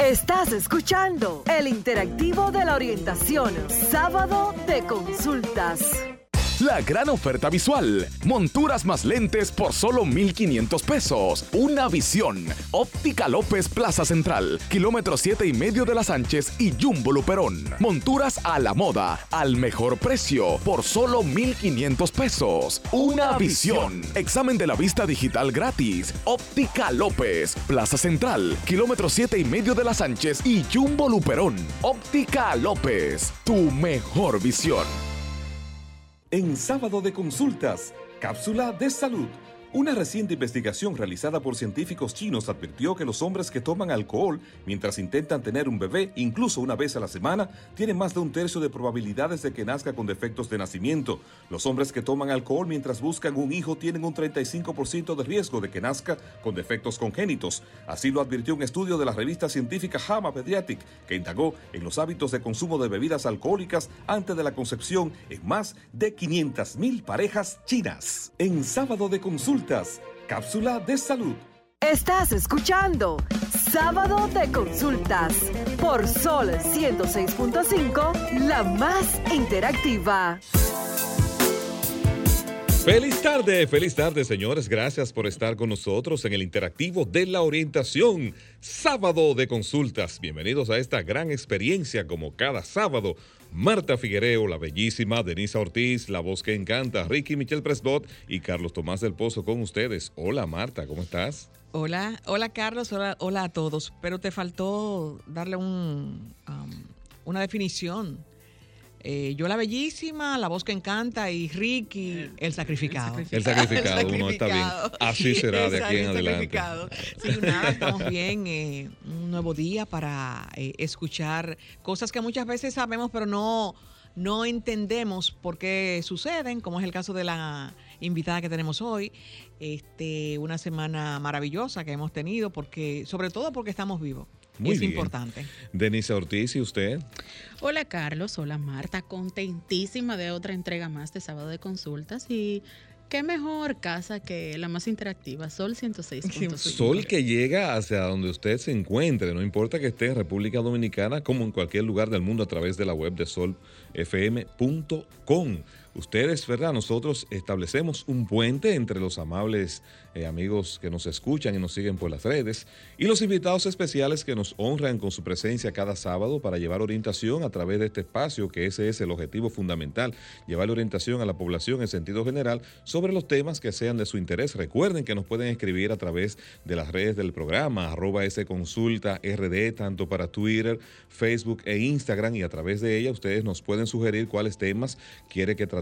Estás escuchando el interactivo de la orientación, sábado de consultas. La gran oferta visual. Monturas más lentes por solo 1,500 pesos. Una visión. Óptica López Plaza Central. Kilómetro 7 y medio de las Sánchez y Jumbo Luperón. Monturas a la moda. Al mejor precio. Por solo 1,500 pesos. Una visión. Examen de la vista digital gratis. Óptica López. Plaza Central. Kilómetro 7 y medio de las Sánchez y Jumbo Luperón. Óptica López. Tu mejor visión. En sábado de consultas, cápsula de salud. Una reciente investigación realizada por científicos chinos advirtió que los hombres que toman alcohol mientras intentan tener un bebé, incluso una vez a la semana, tienen más de un tercio de probabilidades de que nazca con defectos de nacimiento. Los hombres que toman alcohol mientras buscan un hijo tienen un 35% de riesgo de que nazca con defectos congénitos. Así lo advirtió un estudio de la revista científica JAMA Pediatric, que indagó en los hábitos de consumo de bebidas alcohólicas antes de la concepción en más de 500.000 parejas chinas. En sábado de consulta, Cápsula de salud. Estás escuchando Sábado de Consultas por Sol 106.5, la más interactiva. Feliz tarde, feliz tarde señores, gracias por estar con nosotros en el interactivo de la orientación, sábado de consultas. Bienvenidos a esta gran experiencia como cada sábado Marta Figuereo, la bellísima, Denisa Ortiz, la voz que encanta, Ricky Michel Presbot y Carlos Tomás del Pozo con ustedes. Hola Marta, ¿cómo estás? Hola, hola Carlos, hola, a todos, pero te faltó darle un, una definición eh, yo la bellísima, la voz que encanta y Ricky, el, sacrificado. El sacrificado, uno está bien. Así será de aquí en adelante. Sí, nada, estamos bien. Eh, un nuevo día para eh, escuchar cosas que muchas veces sabemos, pero no, no entendemos por qué suceden, como es el caso de la invitada que tenemos hoy. Este, una semana maravillosa que hemos tenido, porque, sobre todo porque estamos vivos. Muy es importante. Denise Ortiz, ¿y usted? Hola Carlos, hola Marta, contentísima de otra entrega más de sábado de consultas y qué mejor casa que la más interactiva, Sol 106.5. Sol que llega hacia donde usted se encuentre, no importa que esté en República Dominicana como en cualquier lugar del mundo a través de la web de solfm.com. Ustedes, ¿verdad? Nosotros establecemos un puente entre los amables eh, amigos que nos escuchan y nos siguen por las redes y los invitados especiales que nos honran con su presencia cada sábado para llevar orientación a través de este espacio, que ese es el objetivo fundamental, llevar orientación a la población en sentido general sobre los temas que sean de su interés. Recuerden que nos pueden escribir a través de las redes del programa, arroba rd, tanto para Twitter, Facebook e Instagram y a través de ella ustedes nos pueden sugerir cuáles temas quiere que tratemos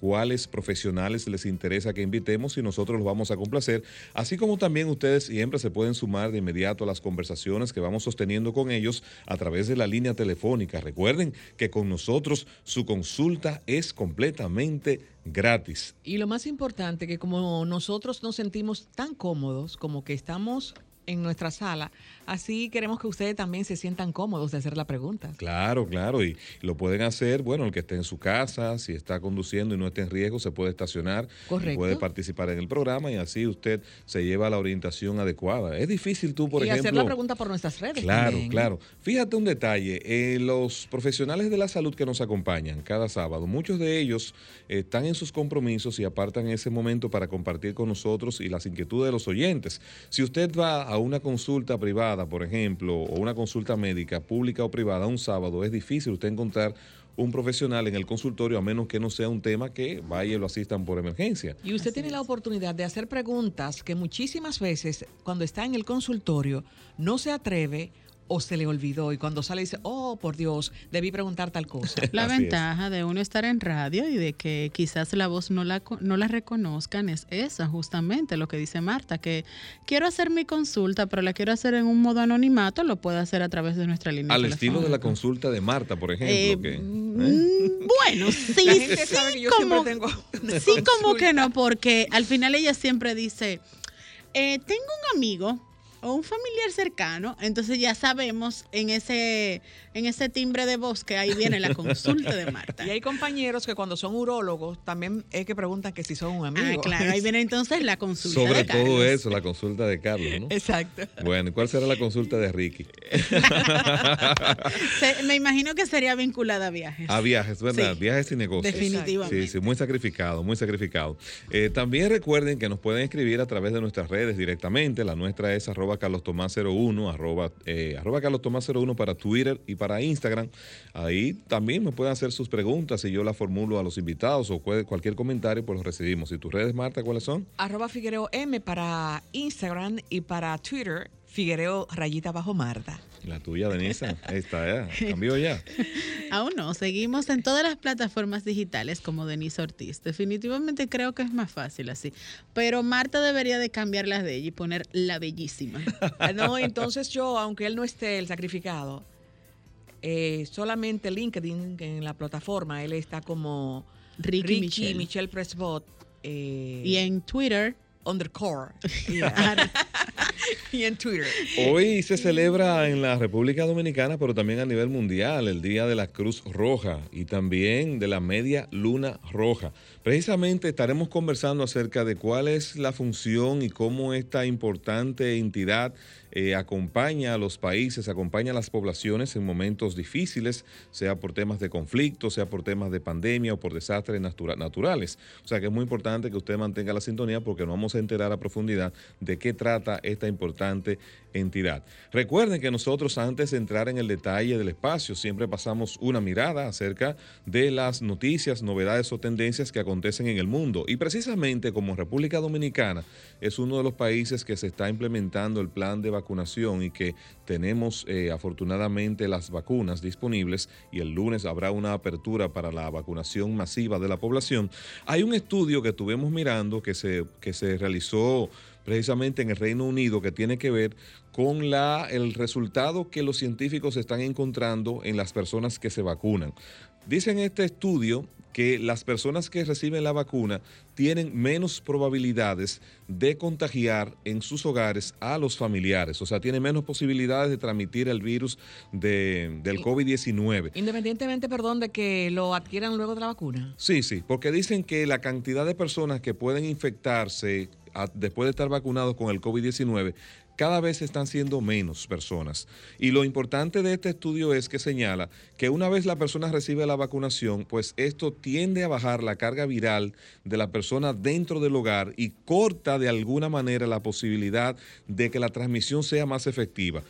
cuáles profesionales les interesa que invitemos y nosotros los vamos a complacer. Así como también ustedes siempre se pueden sumar de inmediato a las conversaciones que vamos sosteniendo con ellos a través de la línea telefónica. Recuerden que con nosotros su consulta es completamente gratis. Y lo más importante, que como nosotros nos sentimos tan cómodos, como que estamos en nuestra sala. Así queremos que ustedes también se sientan cómodos de hacer la pregunta. Claro, claro, y lo pueden hacer, bueno, el que esté en su casa, si está conduciendo y no esté en riesgo, se puede estacionar, y puede participar en el programa y así usted se lleva la orientación adecuada. Es difícil tú, por ejemplo... Y hacer la pregunta por nuestras redes. Claro, claro. Fíjate un detalle, eh, los profesionales de la salud que nos acompañan cada sábado, muchos de ellos están en sus compromisos y apartan ese momento para compartir con nosotros y las inquietudes de los oyentes. Si usted va a una consulta privada, por ejemplo, o una consulta médica pública o privada un sábado, es difícil usted encontrar un profesional en el consultorio a menos que no sea un tema que vaya y lo asistan por emergencia. Y usted tiene la oportunidad de hacer preguntas que muchísimas veces cuando está en el consultorio no se atreve o se le olvidó y cuando sale dice, oh, por Dios, debí preguntar tal cosa. La Así es. ventaja de uno estar en radio y de que quizás la voz no la, no la reconozcan es esa, justamente lo que dice Marta, que quiero hacer mi consulta, pero la quiero hacer en un modo anonimato, lo puedo hacer a través de nuestra línea. Al estilo de la consulta de Marta, por Eh, ejemplo. que, ¿eh? mm, Bueno, sí, La gente sí, sabe que yo como, tengo sí, como que no, porque al final ella siempre dice, eh, tengo un amigo o un familiar cercano, entonces ya sabemos en ese, en ese timbre de voz que ahí viene la consulta de Marta. Y hay compañeros que cuando son urólogos también es que preguntan que si son un amigo. Ah, claro, ahí viene entonces la consulta Sobre de Carlos. todo eso, la consulta de Carlos, ¿no? Exacto. Bueno, ¿y cuál será la consulta de Ricky? Se- me imagino que sería vinculada a viajes. A viajes, ¿verdad? Sí. Viajes y negocios. Definitivamente. Sí, sí, muy sacrificado, muy sacrificado. Eh, también recuerden que nos pueden escribir a través de nuestras redes directamente. La nuestra es arroba carlostomás01, arroba, eh, arroba carlostomás01 para Twitter y para Instagram. Ahí también me pueden hacer sus preguntas y yo las formulo a los invitados o cual- cualquier comentario, pues los recibimos. ¿Y tus redes, Marta, cuáles son? Arroba Figuereo M para Instagram y para Twitter, Figuereo rayita bajo Marta. La tuya, Denisa. Ahí está, ya. Cambió ya. Aún no, seguimos en todas las plataformas digitales como Denise Ortiz. Definitivamente creo que es más fácil así. Pero Marta debería de cambiar las de ella y poner la bellísima. Ah, No, entonces yo, aunque él no esté el sacrificado, eh, solamente LinkedIn en la plataforma, él está como Ricky, Ricky, Michelle. Michelle, Presbot. eh, Y en Twitter, underscore. y en Twitter. Hoy se celebra en la República Dominicana, pero también a nivel mundial, el Día de la Cruz Roja y también de la Media Luna Roja. Precisamente estaremos conversando acerca de cuál es la función y cómo esta importante entidad eh, acompaña a los países, acompaña a las poblaciones en momentos difíciles, sea por temas de conflicto, sea por temas de pandemia o por desastres natura- naturales. O sea que es muy importante que usted mantenga la sintonía porque nos vamos a enterar a profundidad de qué trata esta importante entidad. Recuerden que nosotros antes de entrar en el detalle del espacio siempre pasamos una mirada acerca de las noticias, novedades o tendencias que acontecen en el mundo. Y precisamente como República Dominicana es uno de los países que se está implementando el plan de vacunación y que tenemos eh, afortunadamente las vacunas disponibles y el lunes habrá una apertura para la vacunación masiva de la población, hay un estudio que estuvimos mirando que se, que se realizó precisamente en el Reino Unido que tiene que ver con la, el resultado que los científicos están encontrando en las personas que se vacunan. Dicen este estudio que las personas que reciben la vacuna tienen menos probabilidades de contagiar en sus hogares a los familiares, o sea, tienen menos posibilidades de transmitir el virus de- del COVID-19. Independientemente, perdón, de que lo adquieran luego de la vacuna. Sí, sí, porque dicen que la cantidad de personas que pueden infectarse después de estar vacunados con el COVID-19 cada vez están siendo menos personas. Y lo importante de este estudio es que señala que una vez la persona recibe la vacunación, pues esto tiende a bajar la carga viral de la persona dentro del hogar y corta de alguna manera la posibilidad de que la transmisión sea más efectiva.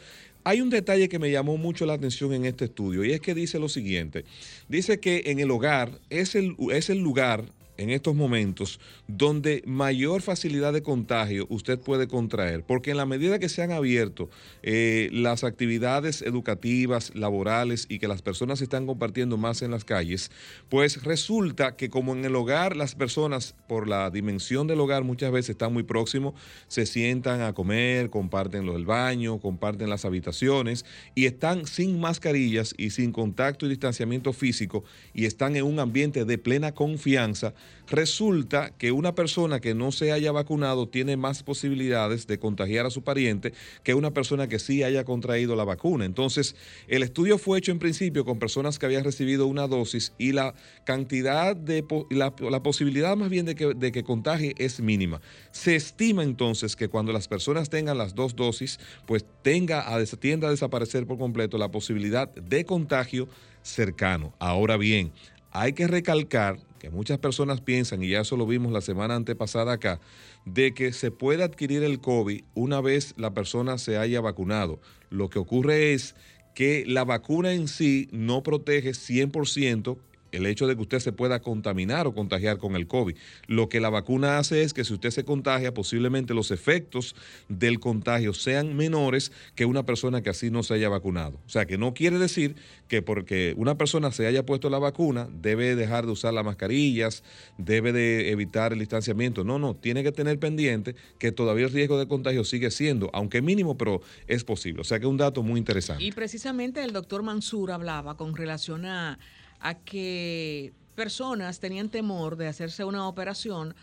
Hay un detalle que me llamó mucho la atención en este estudio y es que dice lo siguiente. Dice que en el hogar es el, es el lugar en estos momentos donde mayor facilidad de contagio usted puede contraer, porque en la medida que se han abierto eh, las actividades educativas, laborales y que las personas están compartiendo más en las calles, pues resulta que como en el hogar las personas por la dimensión del hogar muchas veces están muy próximos, se sientan a comer, comparten del baño, comparten las habitaciones y están sin mascarillas y sin contacto y distanciamiento físico y están en un ambiente de plena confianza, resulta que una persona que no se haya vacunado tiene más posibilidades de contagiar a su pariente que una persona que sí haya contraído la vacuna. Entonces, el estudio fue hecho en principio con personas que habían recibido una dosis y la cantidad de, la, posibilidad más bien de que, de que contagie es mínima. Se estima entonces que cuando las personas tengan las dos dosis, pues tenga a, tienda a desaparecer por completo la posibilidad de contagio cercano. Ahora bien, hay que recalcar que muchas personas piensan, y ya eso lo vimos la semana antepasada acá, de que se puede adquirir el COVID una vez la persona se haya vacunado. Lo que ocurre es que la vacuna en sí no protege 100% el hecho de que usted se pueda contaminar o contagiar con el COVID. Lo que la vacuna hace es que si usted se contagia, posiblemente los efectos del contagio sean menores que una persona que así no se haya vacunado. O sea, que no quiere decir que porque una persona se haya puesto la vacuna, debe dejar de usar las mascarillas, debe de evitar el distanciamiento. No, no, tiene que tener pendiente que todavía el riesgo de contagio sigue siendo, aunque mínimo, pero es posible. O sea, que es un dato muy interesante. Y precisamente el doctor Mansur hablaba con relación a a que personas tenían temor de hacerse una operación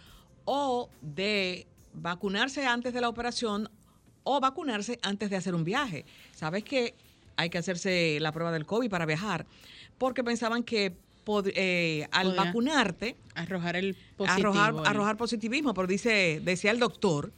o de vacunarse antes de la operación o vacunarse antes de hacer un viaje. Sabes que hay que hacerse la prueba del COVID para viajar porque pensaban que eh, al vacunarte arrojar el positivismo. arrojar, positivismo, pero dice decía el doctor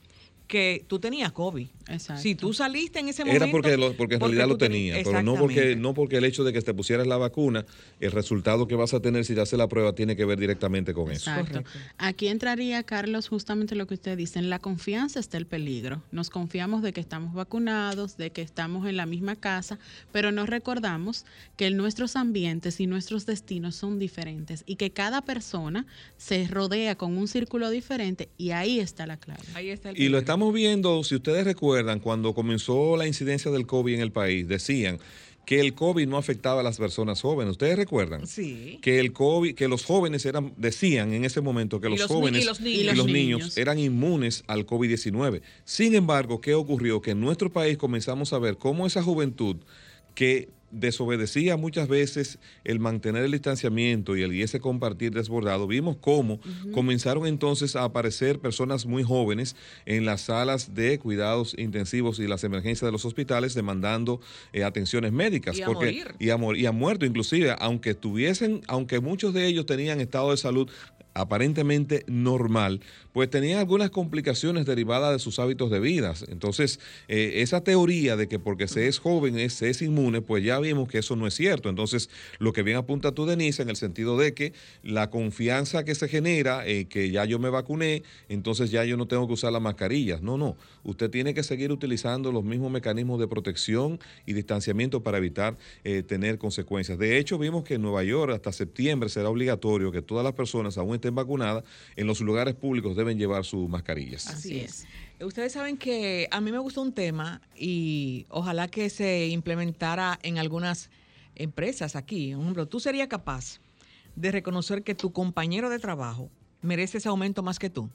que tú tenías COVID. Exacto. Si tú saliste en ese momento. Era porque, porque en realidad lo tenía, pero no porque, no porque el hecho de que te pusieras la vacuna, el resultado que vas a tener si te haces la prueba tiene que ver directamente con eso. Exacto. Aquí entraría, Carlos, justamente lo que usted dice: en la confianza está el peligro. Nos confiamos de que estamos vacunados, de que estamos en la misma casa, pero no recordamos que nuestros ambientes y nuestros destinos son diferentes y que cada persona se rodea con un círculo diferente y ahí está la clave. Ahí está el y lo estamos viendo, si ustedes recuerdan, cuando comenzó la incidencia del COVID en el país, decían que el COVID no afectaba a las personas jóvenes. ¿Ustedes recuerdan? Sí. Que el COVID, que los jóvenes eran, decían en ese momento que los, jóvenes y los niños. eran inmunes al COVID-19. Sin embargo, ¿qué ocurrió? Que en nuestro país comenzamos a ver cómo esa juventud que desobedecía muchas veces el mantener el distanciamiento y el y ese compartir desbordado, vimos cómo comenzaron entonces a aparecer personas muy jóvenes en las salas de cuidados intensivos y las emergencias de los hospitales demandando eh, atenciones médicas. Y a porque, Y, a, y a muerto inclusive, aunque tuviesen, aunque muchos de ellos tenían estado de salud aparentemente normal, pues tenía algunas complicaciones derivadas de sus hábitos de vida. Entonces, eh, esa teoría de que porque se es joven se es inmune, pues ya vimos que eso no es cierto. Entonces, lo que bien apunta tú, Denise, en el sentido de que la confianza que se genera, eh, que ya yo me vacuné, entonces ya yo no tengo que usar las mascarillas. No, no. Usted tiene que seguir utilizando los mismos mecanismos de protección y distanciamiento para evitar eh, tener consecuencias. De hecho, vimos que en Nueva York hasta septiembre será obligatorio que todas las personas, aún estén vacunadas, en los lugares públicos deben llevar sus mascarillas. Así es. Ustedes saben que a mí me gustó un tema y ojalá que se implementara en algunas empresas aquí. Por ejemplo, tú serías capaz de reconocer que tu compañero de trabajo merece ese aumento más que tú.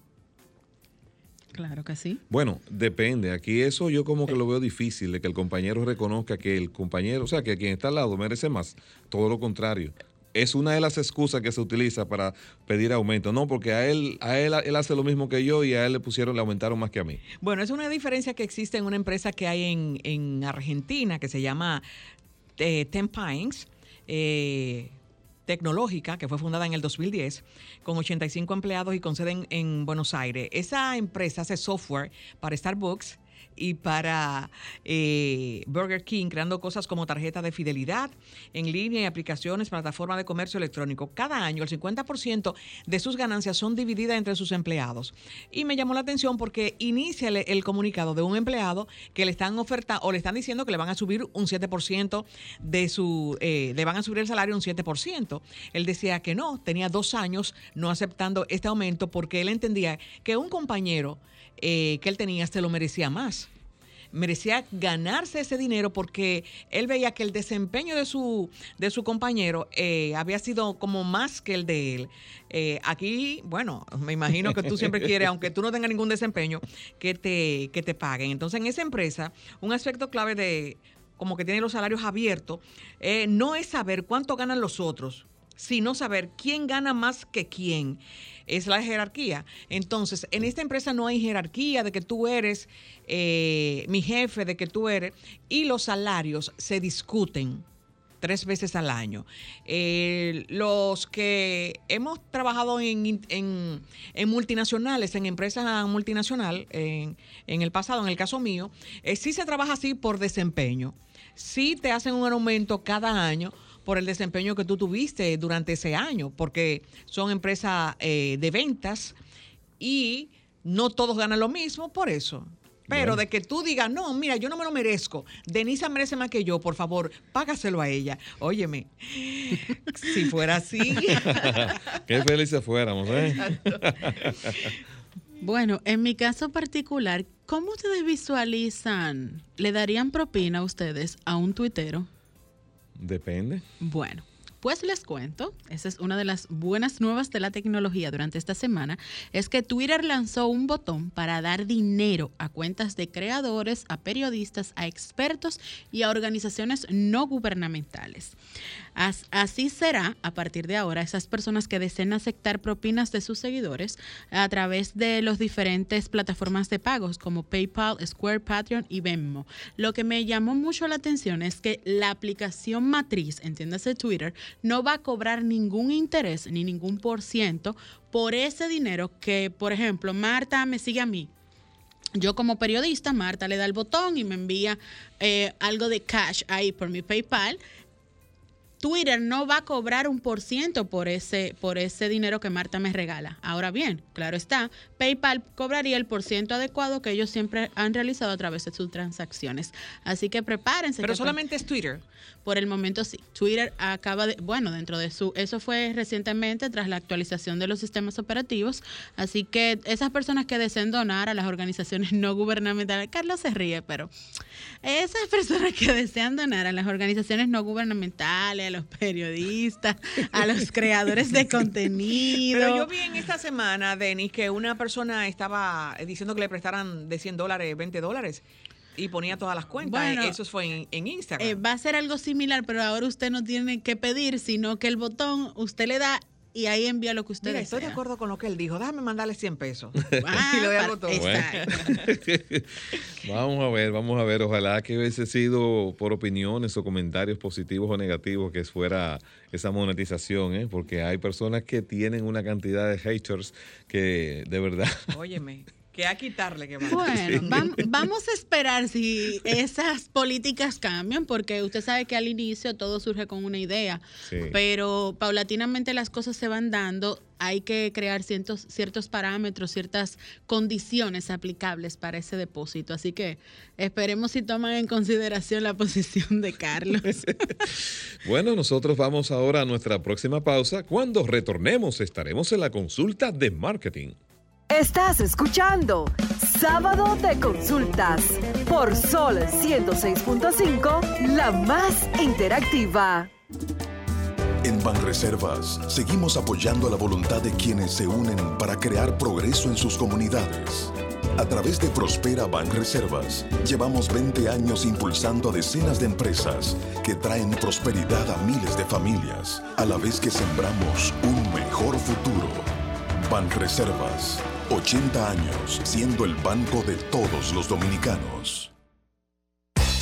Claro que sí. Bueno, depende. Aquí eso yo como que lo veo difícil, de que el compañero reconozca que el compañero, o sea, que quien está al lado merece más. Todo lo contrario es una de las excusas que se utiliza para pedir aumento. No, porque a él, a él, él hace lo mismo que yo y a él le pusieron, le aumentaron más que a mí. Bueno, es una diferencia que existe en una empresa que hay en, Argentina que se llama eh, Ten. Eh, tecnológica que fue fundada en el 2010 con 85 empleados y con sede en Buenos Aires. Esa empresa hace software para Starbucks y para eh, Burger King, creando cosas como tarjeta de fidelidad en línea y aplicaciones, plataforma de comercio electrónico. Cada año el 50% de sus ganancias son divididas entre sus empleados. Y me llamó la atención porque inicia el, comunicado de un empleado que le están oferta o le están diciendo que le van a subir un 7% de su, eh, le van a subir el salario un 7%. Él decía que no, tenía dos años no aceptando este aumento porque él entendía que un compañero eh, que él tenía se lo merecía más merecía ganarse ese dinero porque él veía que el desempeño de su, de su compañero eh, había sido como más que el de él. Eh, aquí, bueno, me imagino que tú siempre quieres, aunque tú no tengas ningún desempeño, que te, que te paguen. Entonces, en esa empresa, un aspecto clave de como que tiene los salarios abiertos, no es saber cuánto ganan los otros, sino saber quién gana más que quién es la jerarquía. Entonces, en esta empresa no hay jerarquía de que tú eres eh, mi jefe, de que tú eres, y los salarios se discuten tres veces al año. Eh, los que hemos trabajado en, multinacionales, en empresas multinacionales, en, el pasado, en el caso mío, eh, sí se trabaja así por desempeño. Sí te hacen un aumento cada año, por el desempeño que tú tuviste durante ese año, porque son empresas eh, de ventas y no todos ganan lo mismo por eso. Pero Bueno. de que tú digas, no, mira, yo no me lo merezco. Denisa merece más que yo, por favor, págaselo a ella. Óyeme, si fuera así. Qué felices fuéramos, ¿eh? Bueno, en mi caso particular, ¿cómo ustedes visualizan? ¿Le darían propina a ustedes a un tuitero? Depende. Bueno, pues les cuento, esa es una de las buenas nuevas de la tecnología durante esta semana, es que Twitter lanzó un botón para dar dinero a cuentas de creadores, a periodistas, a expertos y a organizaciones no gubernamentales. As- así será, a partir de ahora, esas personas que deseen aceptar propinas de sus seguidores a través de las diferentes plataformas de pagos como PayPal, Square, Patreon y Venmo. Lo que me llamó mucho la atención es que la aplicación matriz, entiéndase Twitter, no va a cobrar ningún interés ni ningún por ciento por ese dinero que, por ejemplo, Marta me sigue a mí. Yo como periodista, Marta le da el botón y me envía eh, algo de cash ahí por mi PayPal. Twitter no va a cobrar un por ciento por ese, por ese dinero que Marta me regala. Ahora bien, claro está, PayPal cobraría el por ciento adecuado que ellos siempre han realizado a través de sus transacciones. Así que prepárense. Pero que solamente es Twitter. Por el momento sí. Twitter acaba de, bueno, dentro de su, eso fue recientemente tras la actualización de los sistemas operativos. Así que esas personas que deseen donar a las organizaciones no gubernamentales, Carlos se ríe, pero esas personas que desean donar a las organizaciones no gubernamentales, a los periodistas, a los creadores de contenido. Pero yo vi en esta semana, Denis, que una persona estaba diciendo que le prestaran de 100 dólares, 20 dólares y ponía todas las cuentas. Bueno, Eso fue en, en Instagram. Eh, va a ser algo similar, pero ahora usted no tiene que pedir, sino que el botón usted le da y ahí envía lo que usted Mira, estoy de acuerdo con lo que él dijo. Déjame mandarle 100 pesos. Ah, y le doy al para- botón. exacto. vamos a ver, vamos a ver. Ojalá que hubiese sido por opiniones o comentarios positivos o negativos que fuera esa monetización, ¿eh? porque hay personas que tienen una cantidad de haters que de verdad. Óyeme, que a quitarle que Bueno, vam- vamos a esperar si esas políticas cambian, porque usted sabe que al inicio todo surge con una idea, Sí. pero paulatinamente las cosas se van dando. Hay que crear ciertos, ciertos parámetros, ciertas condiciones aplicables para ese depósito. Así que esperemos si toman en consideración la posición de Carlos. Bueno, nosotros vamos ahora a nuestra próxima pausa. Cuando retornemos estaremos en la consulta de marketing. Estás escuchando Sábado de Consultas por Sol 106.5, la más interactiva. En Banreservas seguimos apoyando la voluntad de quienes se unen para crear progreso en sus comunidades. A través de Prospera Banreservas, llevamos 20 años impulsando a decenas de empresas que traen prosperidad a miles de familias, a la vez que sembramos un mejor futuro. Banreservas, 80 años siendo el banco de todos los dominicanos.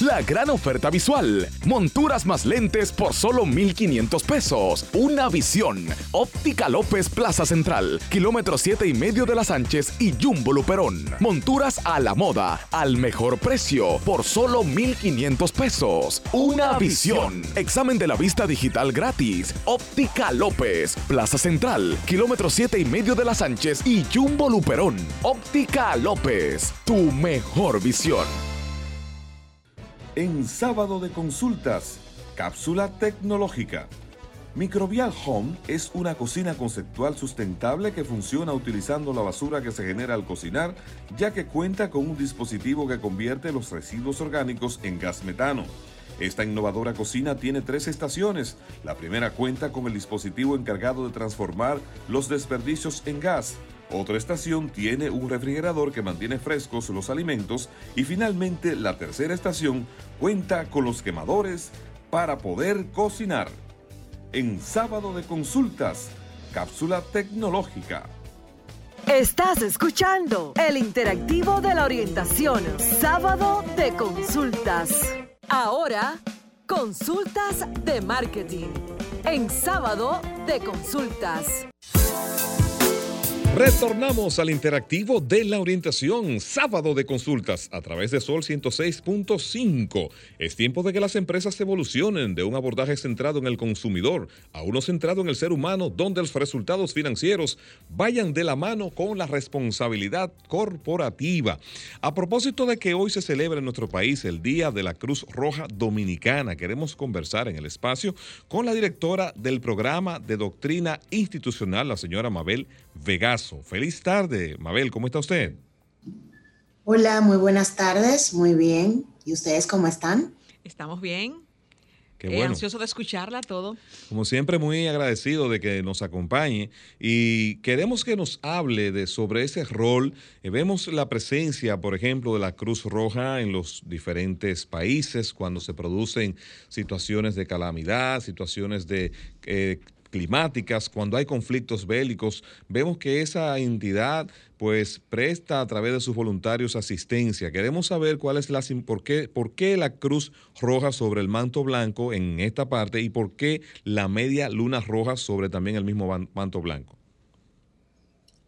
La gran oferta visual. Monturas más lentes por solo 1,500 pesos. Una visión. Óptica López Plaza Central. Kilómetro 7 y medio de las Sánchez y Jumbo Luperón. Monturas a la moda. Al mejor precio. Por solo 1,500 pesos. Una visión. Examen de la vista digital gratis. Óptica López. Plaza Central. Kilómetro 7 y medio de las Sánchez y Jumbo Luperón. Óptica López. Tu mejor visión. En sábado de consultas, cápsula tecnológica. Microbial Home es una cocina conceptual sustentable que funciona utilizando la basura que se genera al cocinar, ya que cuenta con un dispositivo que convierte los residuos orgánicos en gas metano. Esta innovadora cocina tiene tres estaciones. La primera cuenta con el dispositivo encargado de transformar los desperdicios en gas. Otra estación tiene un refrigerador que mantiene frescos los alimentos y finalmente la tercera estación cuenta con los quemadores para poder cocinar. En sábado de consultas, cápsula tecnológica. Estás escuchando el interactivo de la orientación, Sábado de Consultas. Ahora, consultas de marketing. En Sábado de Consultas. Retornamos al interactivo de la orientación, sábado de consultas a través de Sol 106.5. Es tiempo de que las empresas evolucionen de un abordaje centrado en el consumidor a uno centrado en el ser humano, donde los resultados financieros vayan de la mano con la responsabilidad corporativa. A propósito de que hoy se celebra en nuestro país el Día de la Cruz Roja Dominicana, queremos conversar en el espacio con la directora del programa de doctrina institucional, la señora Mabel Vegaso. Feliz tarde, Mabel, ¿cómo está usted? Hola, muy buenas tardes, muy bien. ¿Y ustedes cómo están? Estamos bien. Qué Eh, bueno. ansioso de escucharla todo. Como siempre, muy agradecido de que nos acompañe y queremos que nos hable de sobre ese rol. Eh, vemos la presencia, por ejemplo, de la Cruz Roja en los diferentes países cuando se producen situaciones de calamidad, situaciones de eh, climáticas, cuando hay conflictos bélicos, vemos que esa entidad pues presta a través de sus voluntarios asistencia. Queremos saber cuál es la por qué, por qué la cruz roja sobre el manto blanco en esta parte y por qué la media luna roja sobre también el mismo manto blanco.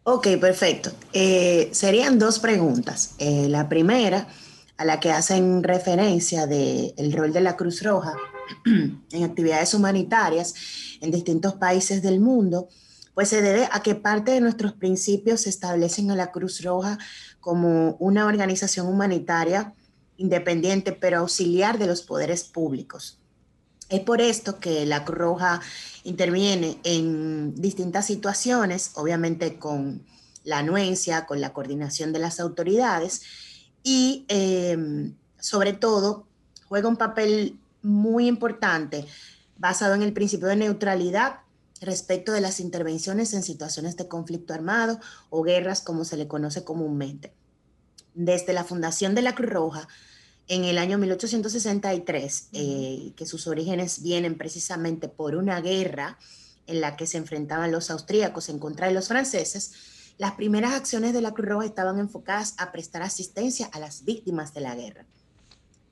Ok, perfecto. Eh, serían dos preguntas. Eh, la primera, a la que hacen referencia del rol de la Cruz Roja en actividades humanitarias en distintos países del mundo, pues se debe a que parte de nuestros principios establecen a la Cruz Roja como una organización humanitaria independiente, pero auxiliar de los poderes públicos. Es por esto que la Cruz Roja interviene en distintas situaciones, obviamente con la anuencia, con la coordinación de las autoridades y eh, sobre todo juega un papel muy importante basado en el principio de neutralidad respecto de las intervenciones en situaciones de conflicto armado o guerras como se le conoce comúnmente. Desde la fundación de la Cruz Roja, en el año 1863, eh, que sus orígenes vienen precisamente por una guerra en la que se enfrentaban los austríacos en contra de los franceses, las primeras acciones de la Cruz Roja estaban enfocadas a prestar asistencia a las víctimas de la guerra.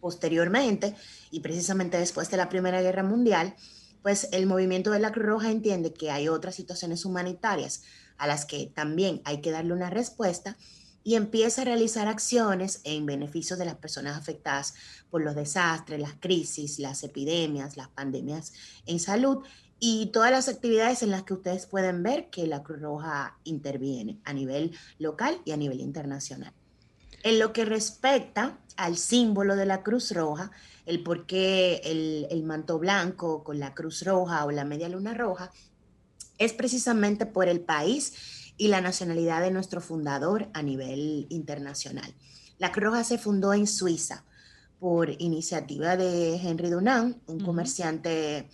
Posteriormente, y precisamente después de la Primera Guerra Mundial, pues el movimiento de la Cruz Roja entiende que hay otras situaciones humanitarias a las que también hay que darle una respuesta y empieza a realizar acciones en beneficio de las personas afectadas por los desastres, las crisis, las epidemias, las pandemias en salud y todas las actividades en las que ustedes pueden ver que la Cruz Roja interviene a nivel local y a nivel internacional. En lo que respecta al símbolo de la Cruz Roja, el por qué el, el manto blanco con la Cruz Roja o la media luna roja, es precisamente por el país y la nacionalidad de nuestro fundador a nivel internacional. La Cruz Roja se fundó en Suiza por iniciativa de Henry Dunant, un comerciante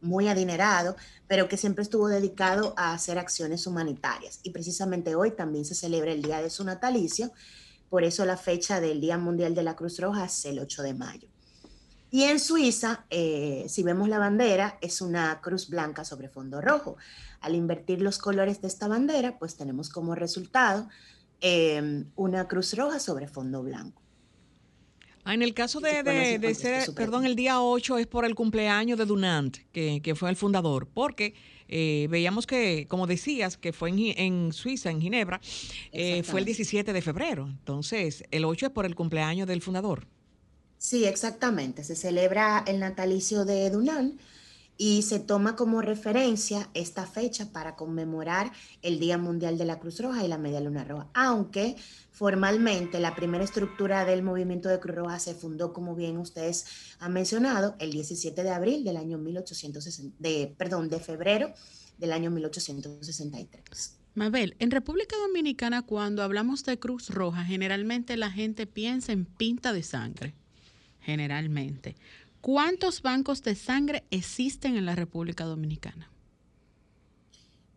muy adinerado, pero que siempre estuvo dedicado a hacer acciones humanitarias. Y precisamente hoy también se celebra el día de su natalicio, por eso la fecha del Día Mundial de la Cruz Roja es el 8 de mayo. Y en Suiza, eh, si vemos la bandera, es una cruz blanca sobre fondo rojo. Al invertir los colores de esta bandera, pues tenemos como resultado eh, una cruz roja sobre fondo blanco. Ah, en el caso de, ser, perdón, el día 8 es por el cumpleaños de Dunant, que, que fue el fundador, porque eh, veíamos que, como decías, que fue en, en Suiza, en Ginebra, eh, fue el Exactamente. 17 de febrero. Entonces, el 8 es por el cumpleaños del fundador. Sí, exactamente. Se celebra el natalicio de Dunant y se toma como referencia esta fecha para conmemorar el Día Mundial de la Cruz Roja y la Media Luna Roja. Aunque formalmente la primera estructura del movimiento de Cruz Roja se fundó, como bien ustedes han mencionado, el 17 de abril del año 1860, de, perdón, de febrero del año 1863. Mabel, en República Dominicana cuando hablamos de Cruz Roja, generalmente la gente piensa en pinta de sangre. Generalmente. ¿Cuántos bancos de sangre existen en la República Dominicana?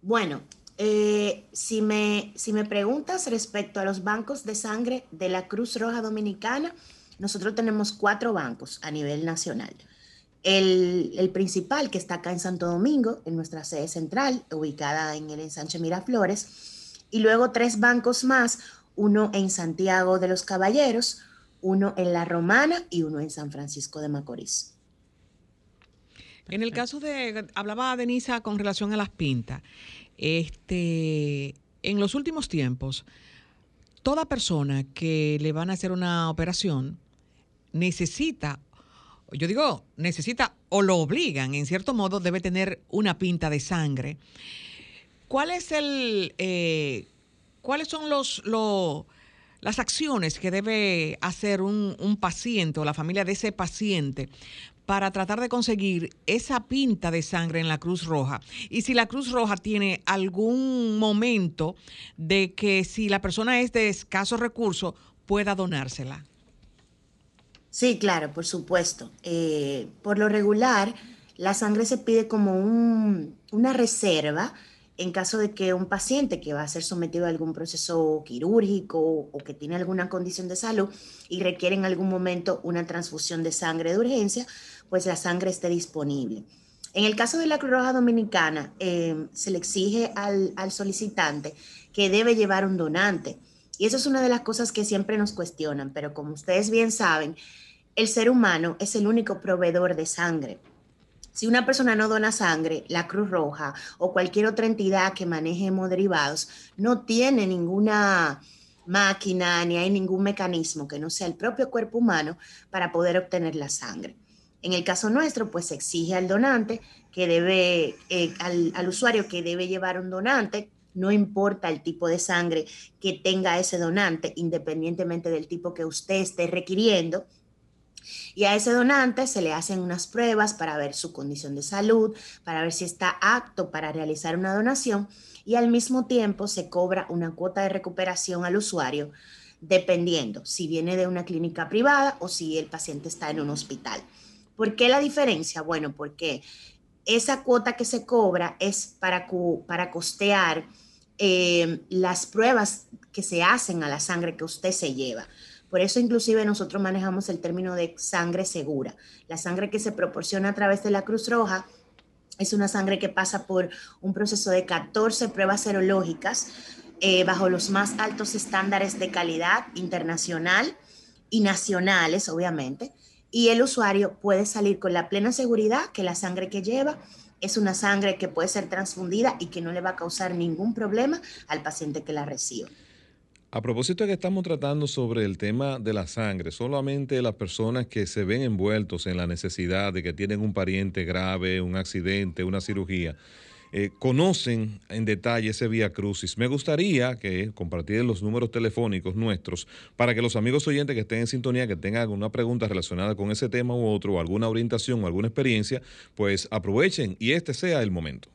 Bueno, eh, si, me, si me preguntas respecto a los bancos de sangre de la Cruz Roja Dominicana, nosotros tenemos cuatro bancos a nivel nacional. El, el principal, que está acá en Santo Domingo, en nuestra sede central, ubicada en el ensanche Miraflores, y luego tres bancos más, uno en Santiago de los Caballeros, uno en La Romana y uno en San Francisco de Macorís. En el caso de, hablaba Denisa con relación a las pintas. Este, en los últimos tiempos, toda persona que le van a hacer una operación necesita, yo digo, necesita o lo obligan, en cierto modo, debe tener una pinta de sangre. ¿Cuál es el, eh, ¿Cuáles son los, las acciones que debe hacer un, un paciente o la familia de ese paciente para tratar de conseguir esa pinta de sangre en la Cruz Roja. Y si la Cruz Roja tiene algún momento de que si la persona es de escasos recursos, pueda donársela. Sí, claro, por supuesto. Eh, por lo regular, la sangre se pide como una reserva en caso de que un paciente que va a ser sometido a algún proceso quirúrgico o que tiene alguna condición de salud y requiere en algún momento una transfusión de sangre de urgencia, pues la sangre esté disponible. En el caso de la Cruz Roja Dominicana, eh, se le exige al solicitante que debe llevar un donante. Y eso es una de las cosas que siempre nos cuestionan, pero como ustedes bien saben, el ser humano es el único proveedor de sangre. Si una persona no dona sangre, la Cruz Roja o cualquier otra entidad que maneje hemoderivados no tiene ninguna máquina ni hay ningún mecanismo que no sea el propio cuerpo humano para poder obtener la sangre. En el caso nuestro, pues se exige al donante que debe, eh, al, usuario que debe llevar un donante, no importa el tipo de sangre que tenga ese donante, independientemente del tipo que usted esté requiriendo. Y a ese donante se le hacen unas pruebas para ver su condición de salud, para ver si está apto para realizar una donación y al mismo tiempo se cobra una cuota de recuperación al usuario, dependiendo si viene de una clínica privada o si el paciente está en un hospital. ¿Por qué la diferencia? Bueno, porque esa cuota que se cobra es para, para costear eh, las pruebas que se hacen a la sangre que usted se lleva. Por eso inclusive nosotros manejamos el término de sangre segura. La sangre que se proporciona a través de la Cruz Roja es una sangre que pasa por un proceso de 14 pruebas serológicas eh, bajo los más altos estándares de calidad internacional y nacionales, obviamente y el usuario puede salir con la plena seguridad que la sangre que lleva es una sangre que puede ser transfundida y que no le va a causar ningún problema al paciente que la recibe. A propósito de que estamos tratando sobre el tema de la sangre, solamente las personas que se ven envueltos en la necesidad de que tienen un pariente grave, un accidente, una cirugía, eh, conocen en detalle ese Vía Crucis. Me gustaría que compartieran los números telefónicos nuestros para que los amigos oyentes que estén en sintonía, que tengan alguna pregunta relacionada con ese tema u otro, alguna orientación o alguna experiencia, pues aprovechen y este sea el momento.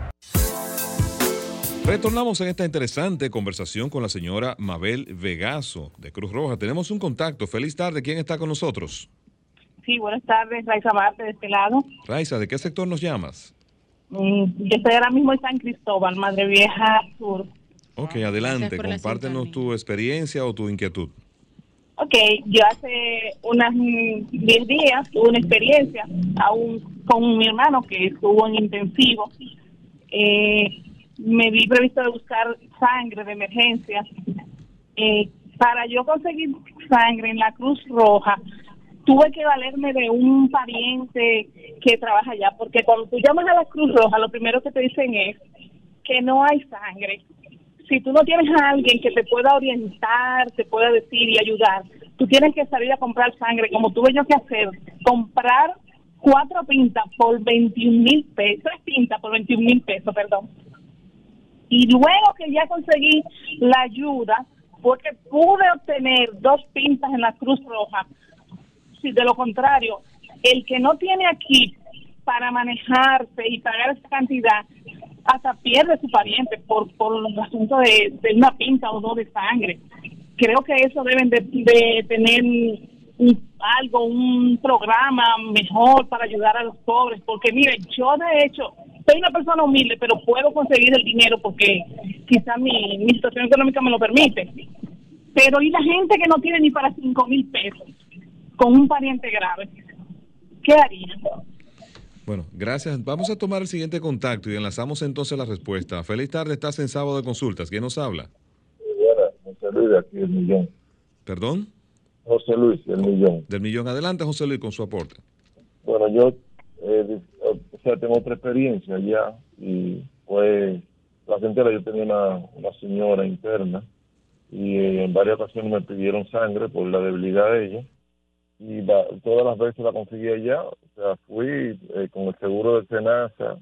Retornamos en esta interesante conversación con la señora Mabel Vegaso de Cruz Roja. Tenemos un contacto. Feliz tarde. ¿Quién está con nosotros? Sí, buenas tardes. Raiza Marte, de este lado. Raiza, ¿de qué sector nos llamas? Mm, yo estoy ahora mismo en San Cristóbal, Madre Vieja Sur. Ok, adelante, compártenos tu experiencia o tu inquietud. Ok, yo hace unas 10 días tuve una experiencia aún con mi hermano que estuvo en intensivo. Eh, me vi previsto de buscar sangre de emergencia. Eh, para yo conseguir sangre en la Cruz Roja, tuve que valerme de un pariente que trabaja allá, porque cuando tú llamas a la Cruz Roja, lo primero que te dicen es que no hay sangre si tú no tienes a alguien que te pueda orientar, te pueda decir y ayudar, tú tienes que salir a comprar sangre, como tuve yo que hacer, comprar cuatro pintas por 21 mil pesos, tres pintas por 21 mil pesos, perdón. Y luego que ya conseguí la ayuda, porque pude obtener dos pintas en la Cruz Roja, si de lo contrario, el que no tiene aquí para manejarse y pagar esa cantidad, hasta pierde su pariente por, por los asuntos de, una pinta o dos de sangre. Creo que eso deben de, tener algo, un programa mejor para ayudar a los pobres, porque mire, yo de hecho soy una persona humilde, pero puedo conseguir el dinero porque quizá mi, mi situación económica me lo permite. Pero ¿y la gente que no tiene ni para cinco mil pesos con un pariente grave? ¿Qué harían? Bueno, gracias. Vamos a tomar el siguiente contacto y enlazamos entonces la respuesta. Feliz tarde, estás en sábado de consultas. ¿Quién nos habla? José Luis de aquí, el millón. ¿Perdón? José Luis, el millón. Del millón. Adelante, José Luis, con su aporte. Bueno, yo eh, sea, tengo otra experiencia ya y pues la gente yo tenía una, una señora interna y eh, en varias ocasiones me pidieron sangre por la debilidad de ella y todas las veces la conseguí allá, o sea, fui eh, con el seguro de Senasa,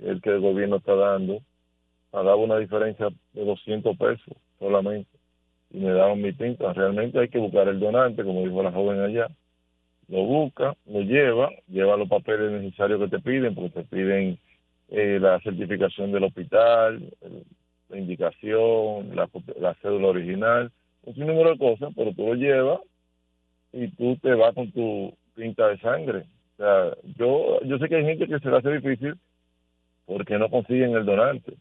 el que el gobierno está dando, pagaba una diferencia de 200 pesos solamente y me daban mi tinta. Realmente hay que buscar el donante, como dijo la joven allá. Lo busca, lo lleva, lleva los papeles necesarios que te piden, porque te piden eh, la certificación del hospital, la indicación, la, cédula original, un sinnúmero de cosas, pero tú lo llevas y tú te vas con tu tinta de sangre. O sea, yo, yo sé que hay gente que se le hace difícil porque no consiguen el donante.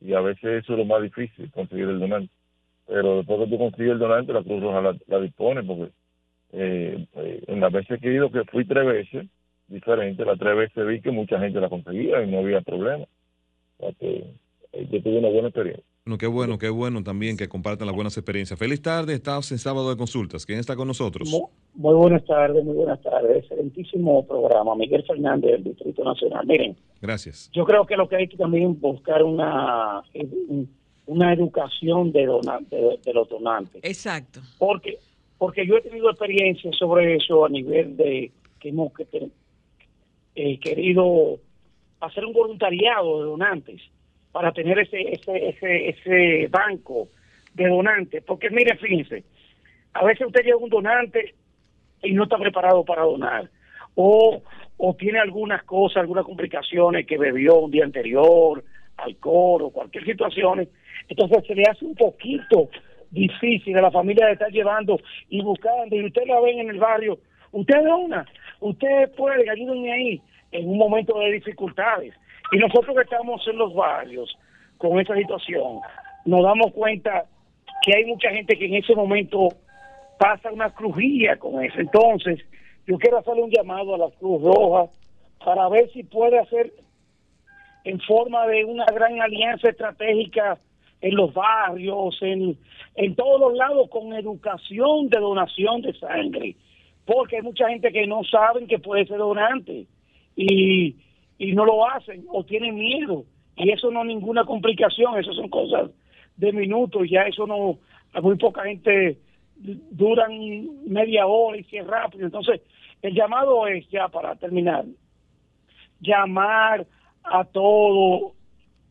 Y a veces eso es lo más difícil, conseguir el donante. Pero después que tú consigues el donante, la Cruz Roja la, la dispone, porque eh, eh, en las veces que he ido, que fui tres veces, diferente, las tres veces vi que mucha gente la conseguía y no había problema. O sea que eh, yo tuve una buena experiencia. Bueno, qué bueno, qué bueno también que compartan las buenas experiencias. Feliz tarde, estás en sábado de consultas. ¿Quién está con nosotros? Mu- Muy buenas tardes, muy buenas tardes. Excelentísimo programa. Miguel Fernández del Distrito Nacional. Miren, Gracias. yo creo que lo que hay que también buscar una una educación de, dona- de, de los donantes. Exacto. Porque porque yo he tenido experiencia sobre eso a nivel de que hemos que te- eh, querido hacer un voluntariado de donantes para tener ese ese ese ese banco de donantes. Porque mire, fíjense, a veces usted lleva un donante y no está preparado para donar. O, o tiene algunas cosas, algunas complicaciones que bebió un día anterior, alcohol o cualquier situación. Entonces se le hace un poquito difícil a la familia de estar llevando y buscando. Y usted la ven en el barrio, usted dona, usted puede, ayúdenme ahí en un momento de dificultades. Y nosotros que estamos en los barrios con esa situación, nos damos cuenta que hay mucha gente que en ese momento pasa una crujía con eso. Entonces, yo quiero hacerle un llamado a la Cruz Roja para ver si puede hacer en forma de una gran alianza estratégica en los barrios, en, en todos los lados, con educación de donación de sangre. Porque hay mucha gente que no saben que puede ser donante y, y no lo hacen o tienen miedo. Y eso no es ninguna complicación, eso son cosas de minutos, ya eso no, a muy poca gente duran media hora y si es rápido. Entonces, el llamado es ya para terminar, llamar a todo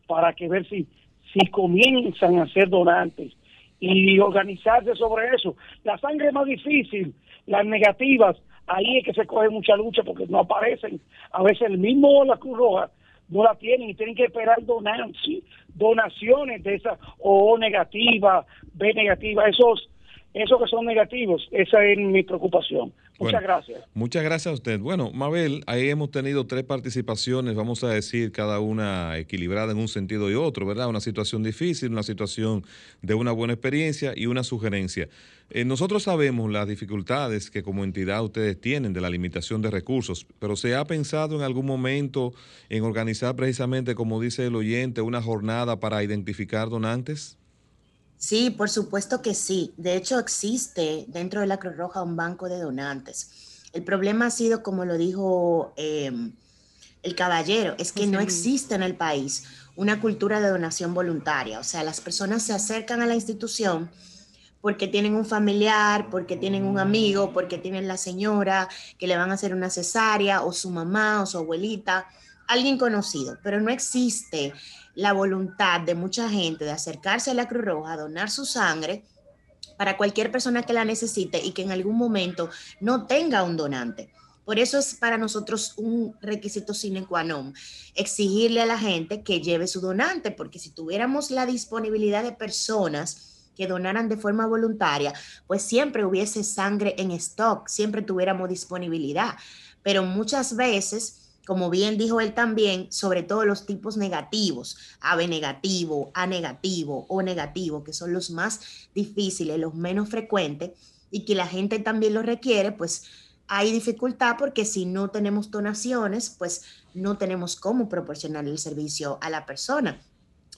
para que ver si, si comienzan a ser donantes y organizarse sobre eso. La sangre es más difícil, las negativas, ahí es que se coge mucha lucha porque no aparecen. A veces el mismo la Cruz Roja no la tienen y tienen que esperar donaciones, donaciones de esas O negativa, B negativa, esos, esos que son negativos, esa es mi preocupación. Muchas Bueno, gracias. Muchas gracias a usted. Bueno, Mabel, ahí hemos tenido tres participaciones, vamos a decir, cada una equilibrada en un sentido y otro, ¿verdad? Una situación difícil, una situación de una buena experiencia y una sugerencia. Eh, nosotros sabemos las dificultades que como entidad ustedes tienen de la limitación de recursos, pero ¿se ha pensado en algún momento en organizar precisamente, como dice el oyente, una jornada para identificar donantes? Sí, por supuesto que sí. De hecho, existe dentro de la Cruz Roja un banco de donantes. El problema ha sido, como lo dijo eh, el caballero, es que no existe en el país una cultura de donación voluntaria. O sea, las personas se acercan a la institución porque tienen un familiar, porque tienen un amigo, porque tienen la señora que le van a hacer una cesárea, o su mamá, o su abuelita, alguien conocido, pero no existe la voluntad de mucha gente de acercarse a la Cruz Roja, donar su sangre para cualquier persona que la necesite y que en algún momento no tenga un donante. Por eso es para nosotros un requisito sine qua non exigirle a la gente que lleve su donante, porque si tuviéramos la disponibilidad de personas que donaran de forma voluntaria, pues siempre hubiese sangre en stock, siempre tuviéramos disponibilidad. Pero muchas veces como bien dijo él también, sobre todo los tipos negativos, AB negativo, A negativo, O negativo, que son los más difíciles, los menos frecuentes, y que la gente también lo requiere, pues hay dificultad porque si no tenemos donaciones, pues no tenemos cómo proporcionar el servicio a la persona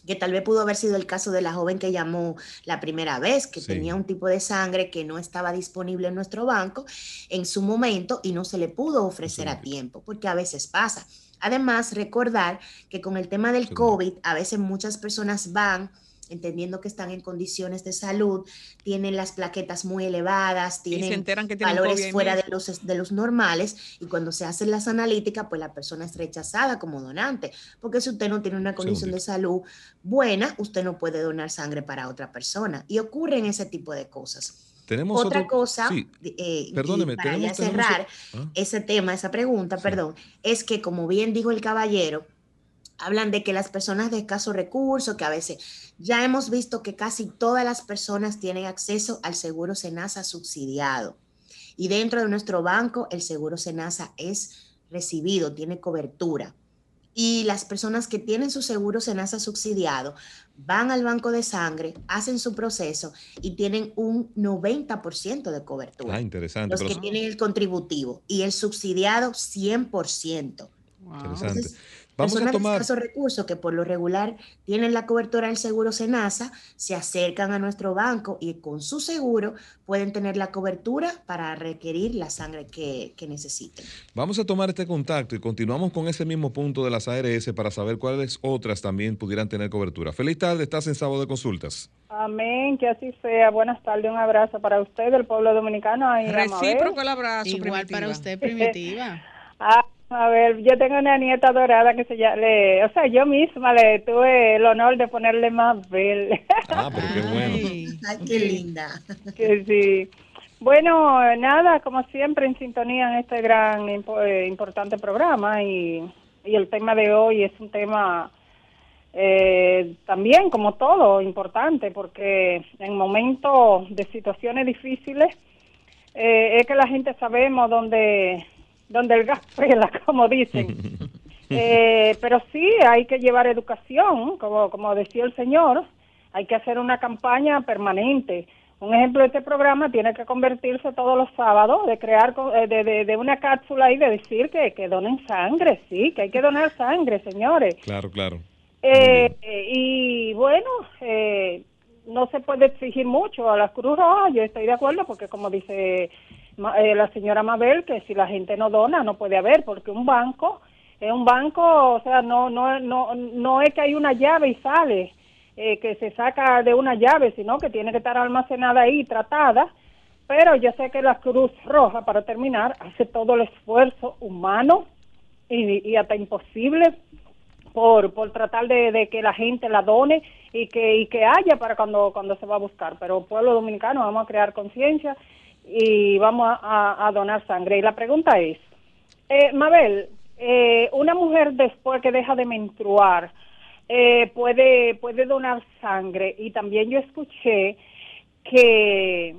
que tal vez pudo haber sido el caso de la joven que llamó la primera vez, que tenía un tipo de sangre que no estaba disponible en nuestro banco en su momento y no se le pudo ofrecer a tiempo, porque a veces pasa. Además, recordar que con el tema del COVID, a veces muchas personas van entendiendo que están en condiciones de salud, tienen las plaquetas muy elevadas, tienen valores fuera de los, de los normales y cuando se hacen las analíticas, pues la persona es rechazada como donante, porque si usted no tiene una condición de salud buena, usted no puede donar sangre para otra persona y ocurren ese tipo de cosas. Tenemos Otra cosa, eh, para cerrar ah. ese tema, esa pregunta, perdón, es que como bien dijo el caballero, hablan de que las personas de escaso recurso, que a veces ya hemos visto que casi todas las personas tienen acceso al seguro Senasa subsidiado. Y dentro de nuestro banco, el seguro Senasa es recibido, tiene cobertura. Y las personas que tienen su seguro Senasa subsidiado van al banco de sangre, hacen su proceso y tienen un 90% de cobertura. Ah, interesante. Los que tienen el contributivo y el subsidiado 100%. Interesante. Vamos Personas a tomar... de escasos recursos que por lo regular tienen la cobertura del seguro Senasa, se acercan a nuestro banco y con su seguro pueden tener la cobertura para requerir la sangre que, que necesiten. Vamos a tomar este contacto y continuamos con ese mismo punto de las ARS para saber cuáles otras también pudieran tener cobertura. Feliz tarde, estás en sábado de consultas. Amén, que así sea. Buenas tardes, un abrazo para usted, del pueblo dominicano. Recíproco el abrazo, Igual para usted, Primitiva. ah, a ver, yo tengo una nieta dorada que se llama, le, o sea, yo misma le tuve el honor de ponerle Mabel. Ah, pero qué bueno. Ay, qué linda. Que sí. Bueno, nada, como siempre en sintonía en este gran eh, importante programa y, y, el tema de hoy es un tema eh, también, como todo, importante porque en momentos de situaciones difíciles eh, es que la gente sabemos dónde donde el gas pela, como dicen. Eh, pero sí, hay que llevar educación, como, como decía el señor, hay que hacer una campaña permanente. Un ejemplo de este programa tiene que convertirse todos los sábados, de crear eh, de, de, una cápsula y de decir que, que donen sangre, sí, que hay que donar sangre, señores. Claro, claro. Eh, y bueno, no se puede exigir mucho a la Cruz Roja, yo estoy de acuerdo, porque como dice eh, la señora Mabel que si la gente no dona no puede haber porque un banco es un banco, o sea, no no no no es que hay una llave y sale eh, que se saca de una llave, sino que tiene que estar almacenada ahí, tratada. Pero yo sé que la Cruz Roja, para terminar, hace todo el esfuerzo humano y, y hasta imposible por, por tratar de, de, que la gente la done y que, y que haya para cuando, cuando se va a buscar. Pero pueblo dominicano vamos a crear conciencia y vamos a, donar sangre. Y la pregunta es, eh, Mabel, eh, una mujer después que deja de menstruar eh, puede puede donar sangre y también yo escuché que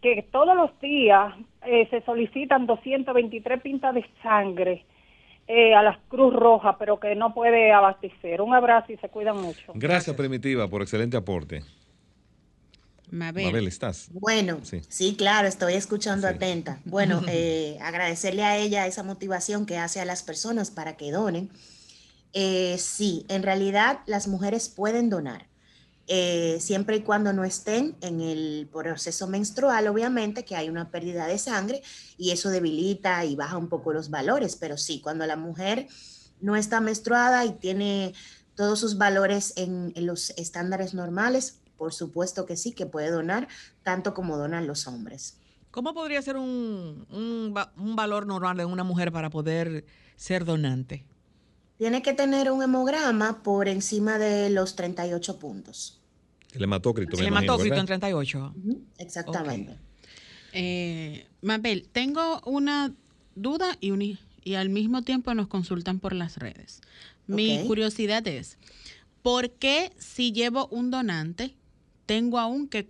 que todos los días eh, se solicitan 223 pintas de sangre a la Cruz Roja, pero que no puede abastecer. Un abrazo y se cuidan mucho. Gracias, Primitiva, por excelente aporte. Mabel. ¿estás? Bueno, sí, claro, estoy escuchando atenta. Bueno, eh, agradecerle a ella esa motivación que hace a las personas para que donen. Eh, sí, en realidad las mujeres pueden donar, eh, siempre y cuando no estén en el proceso menstrual, obviamente, que hay una pérdida de sangre y eso debilita y baja un poco los valores, pero sí, cuando la mujer no está menstruada y tiene todos sus valores en los estándares normales, por supuesto que sí, que puede donar tanto como donan los hombres. ¿Cómo podría ser un, un, valor normal de una mujer para poder ser donante? Tiene que tener un hemograma por encima de los 38 puntos. El hematócrito. El hematócrito en 38. exactamente. Eh, Mabel, tengo una duda y, y al mismo tiempo nos consultan por las redes. Mi curiosidad es, ¿por qué si llevo un donante tengo aún que,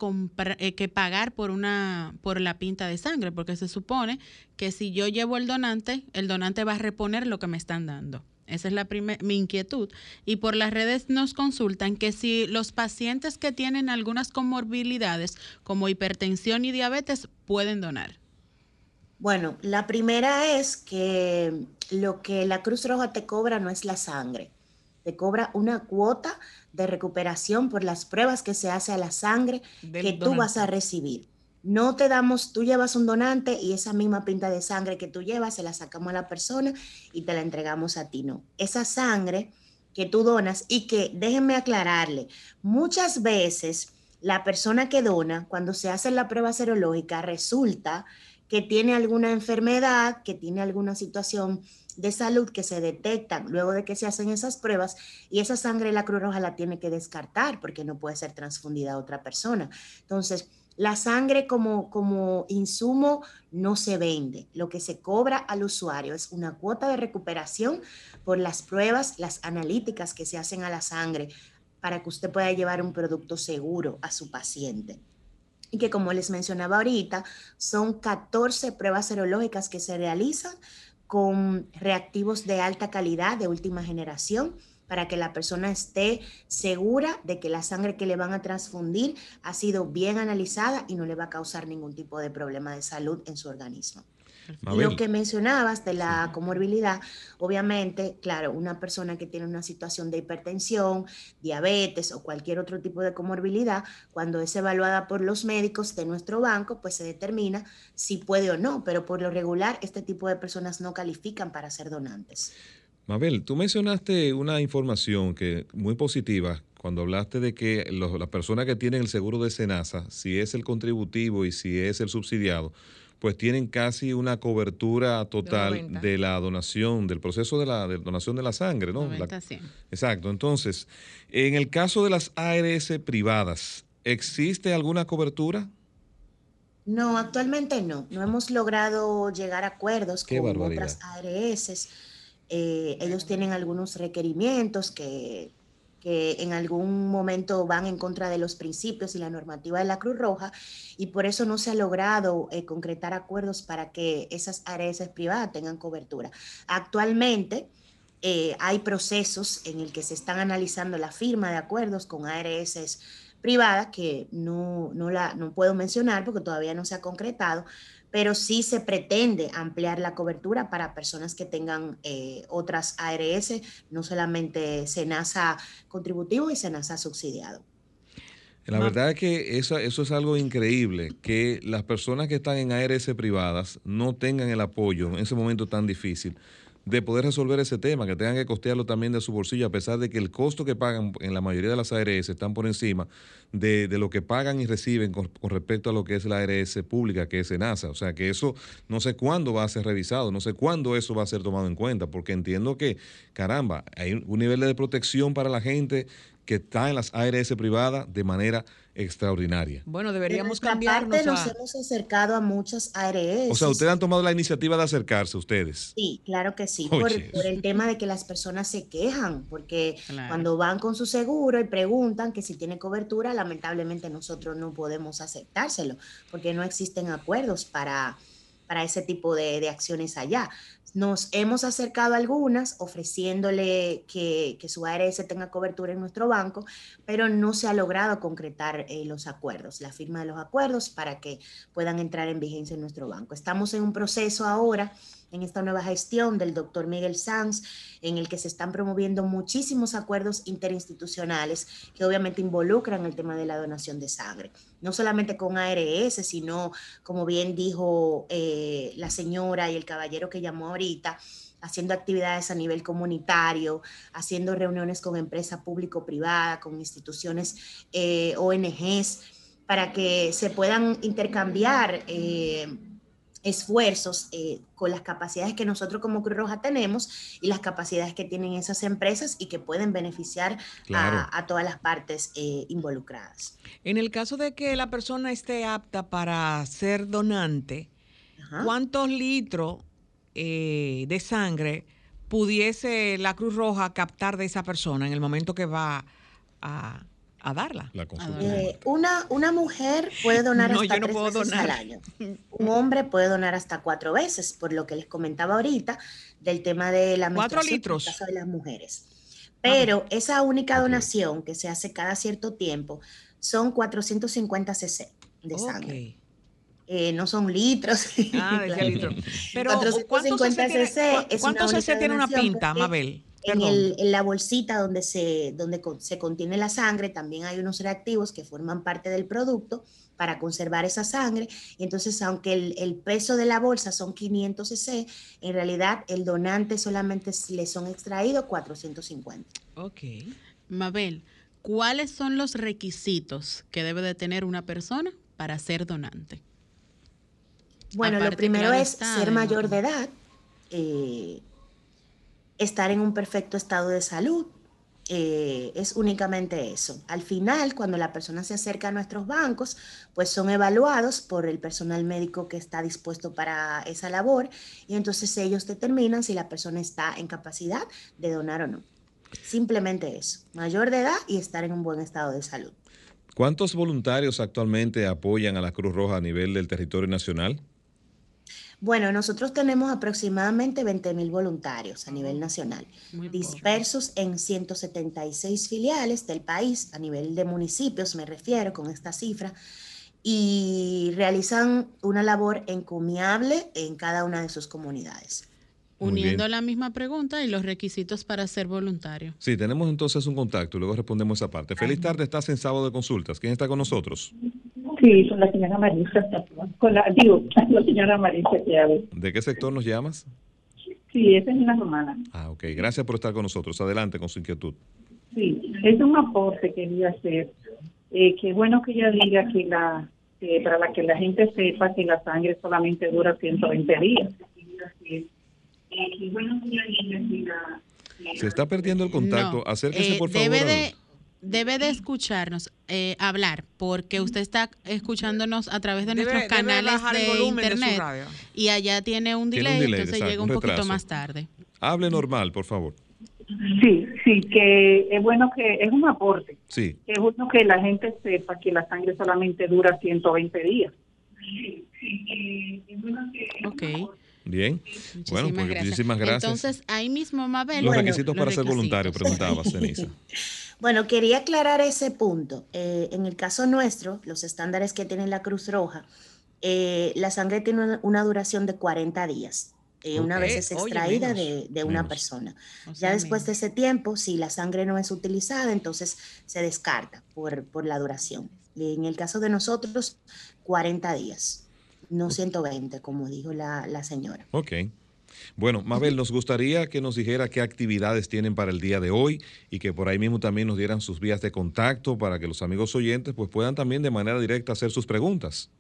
eh, que pagar por, una, por la pinta de sangre, porque se supone que si yo llevo el donante, el donante va a reponer lo que me están dando. Esa es la mi inquietud. Y por las redes nos consultan que si los pacientes que tienen algunas comorbilidades como hipertensión y diabetes pueden donar. Bueno, la primera es que lo que la Cruz Roja te cobra no es la sangre, te cobra una cuota de recuperación por las pruebas que se hace a la sangre que tú vas a recibir. No te damos, tú llevas un donante y esa misma pinta de sangre que tú llevas se la sacamos a la persona y te la entregamos a ti. No, esa sangre que tú donas y que déjenme aclararle, muchas veces la persona que dona, cuando se hace la prueba serológica, resulta que tiene alguna enfermedad, que tiene alguna situación de salud que se detecta luego de que se hacen esas pruebas y esa sangre la Cruz Roja la tiene que descartar porque no puede ser transfundida a otra persona. Entonces, la sangre como, como insumo no se vende. Lo que se cobra al usuario es una cuota de recuperación por las pruebas, las analíticas que se hacen a la sangre para que usted pueda llevar un producto seguro a su paciente y que como les mencionaba ahorita, son 14 pruebas serológicas que se realizan con reactivos de alta calidad, de última generación, para que la persona esté segura de que la sangre que le van a transfundir ha sido bien analizada y no le va a causar ningún tipo de problema de salud en su organismo. Lo que mencionabas de la comorbilidad, obviamente, claro, una persona que tiene una situación de hipertensión, diabetes o cualquier otro tipo de comorbilidad, cuando es evaluada por los médicos de nuestro banco, pues se determina si puede o no, pero por lo regular este tipo de personas no califican para ser donantes. Mabel, tú mencionaste una información que muy positiva cuando hablaste de que las personas que tienen el seguro de Senasa, si es el contributivo y si es el subsidiado, pues tienen casi una cobertura total de, la donación, del proceso de la donación de la sangre, ¿no? exacto. Entonces, en el caso de las ARS privadas, ¿existe alguna cobertura? No, actualmente no. No hemos logrado llegar a acuerdos con otras ARS eh, ellos tienen algunos requerimientos que, que en algún momento van en contra de los principios y la normativa de la Cruz Roja y por eso no se ha logrado eh, concretar acuerdos para que esas ARS privadas tengan cobertura. Actualmente eh, hay procesos en el que se están analizando la firma de acuerdos con ARS privadas que no, no, la, no puedo mencionar porque todavía no se ha concretado, pero sí se pretende ampliar la cobertura para personas que tengan eh, otras ARS, no solamente SENASA contributivo y SENASA subsidiado. La verdad es que eso, eso es algo increíble, que las personas que están en ARS privadas no tengan el apoyo en ese momento tan difícil de poder resolver ese tema, que tengan que costearlo también de su bolsillo, a pesar de que el costo que pagan en la mayoría de las ARS están por encima de, lo que pagan y reciben con, respecto a lo que es la ARS pública, que es ENASA. O sea, que eso no sé cuándo va a ser revisado, no sé cuándo eso va a ser tomado en cuenta, porque entiendo que, caramba, hay un nivel de protección para la gente que está en las ARS privadas de manera extraordinaria. Bueno, deberíamos cambiarnos. nos hemos acercado a muchas ARS. O sea, ustedes han tomado la iniciativa de acercarse ustedes. Sí, claro que sí, por, el tema de que las personas se quejan, porque cuando van con su seguro y preguntan que si tiene cobertura, lamentablemente nosotros no podemos aceptárselo, porque no existen acuerdos para para ese tipo de, de, acciones allá. Nos hemos acercado a algunas ofreciéndole que, que, su ARS tenga cobertura en nuestro banco, pero no se ha logrado concretar eh, los acuerdos, la firma de los acuerdos para que puedan entrar en vigencia en nuestro banco. Estamos en un proceso ahora en esta nueva gestión del doctor Miguel Sanz, en el que se están promoviendo muchísimos acuerdos interinstitucionales que obviamente involucran el tema de la donación de sangre. No solamente con ARS, sino, como bien dijo eh, la señora y el caballero que llamó ahorita, haciendo actividades a nivel comunitario, haciendo reuniones con empresa público-privada, con instituciones eh, ONGs, para que se puedan intercambiar. Eh, esfuerzos eh, con las capacidades que nosotros como Cruz Roja tenemos y las capacidades que tienen esas empresas y que pueden beneficiar a, todas las partes eh, involucradas. En el caso de que la persona esté apta para ser donante, ¿cuántos litros eh, de sangre pudiese la Cruz Roja captar de esa persona en el momento que va a a darla. La consulta. Eh, una, una mujer puede donar No, hasta yo no tres puedo veces donar. al año. Un hombre puede donar hasta cuatro veces, por lo que les comentaba ahorita del tema de la Cuatro menstruación en el litros. caso de las mujeres. Pero esa única donación que se hace cada cierto tiempo son 450 cc de sangre. Eh, no son litros. Ah, Claro. litro. Pero, 450 ¿cuántos cc tiene- es cuántos una cc tiene una pinta, porque Mabel? En, Perdón. el- en la bolsita donde, se, donde con- se contiene la sangre también hay unos reactivos que forman parte del producto para conservar esa sangre. Y entonces, aunque el, el peso de la bolsa son 500 cc, en realidad el donante solamente le son extraídos 450. Ok. Mabel, ¿cuáles son los requisitos que debe de tener una persona para ser donante? Bueno, lo primero es ser mayor de edad, eh, estar en un perfecto estado de salud. eh, es únicamente eso. Al final, cuando la persona se acerca a nuestros bancos, pues son evaluados por el personal médico que está dispuesto para esa labor y entonces ellos determinan si la persona está en capacidad de donar o no. Simplemente eso, mayor de edad y estar en un buen estado de salud. ¿Cuántos voluntarios actualmente apoyan a la Cruz Roja a nivel del territorio nacional? Bueno, nosotros tenemos aproximadamente 20.000 voluntarios a nivel nacional, dispersos en 176 filiales del país, a nivel de municipios me refiero con esta cifra, y realizan una labor encomiable en cada una de sus comunidades. Uniendo la misma pregunta y los requisitos para ser voluntario. Sí, tenemos entonces un contacto y luego respondemos esa parte. Feliz tarde, estás en sábado de consultas. ¿Quién está con nosotros? Sí, con la señora Marisa. Con la, digo, la señora Marisa que habla. ¿De qué sector nos llamas? Sí, esa es una romana. Ah, ok. Gracias por estar con nosotros. Adelante con su inquietud. Sí, es un aporte que quería hacer. Eh, qué bueno que ella diga que la para la que la gente sepa que la sangre solamente dura 120 días. Se está perdiendo el contacto. No, Acérquese, eh, por favor. Debe de, debe de escucharnos, eh, hablar, porque usted está escuchándonos a través de Debe- nuestros canales de internet. y allá tiene un Tiene un delay, delay, entonces exacto, llega un un poquito más tarde. Hable normal, por favor. Sí, sí, que es bueno que es un aporte. Sí. Es bueno que la gente sepa que la sangre solamente dura 120 días. Ok. Bien. bueno, pues muchísimas gracias. Entonces, ahí mismo, Mabel. los bueno, requisitos los para ser voluntario, preguntaba Ceniza. Bueno, quería aclarar ese punto. Eh, en el caso nuestro, los estándares que tiene la Cruz Roja, eh, la sangre tiene una, una duración de 40 días. eh, una vez es oye, extraída menos, de, de una menos. persona. O Ya después de ese tiempo, si la sangre no es utilizada, entonces se descarta por, por la duración. Y en el caso de nosotros, 40 días, no 120, como dijo la, la señora. Ok. Bueno, Mabel, nos gustaría que nos dijera qué actividades tienen para el día de hoy y que por ahí mismo también nos dieran sus vías de contacto para que los amigos oyentes pues puedan también de manera directa hacer sus preguntas.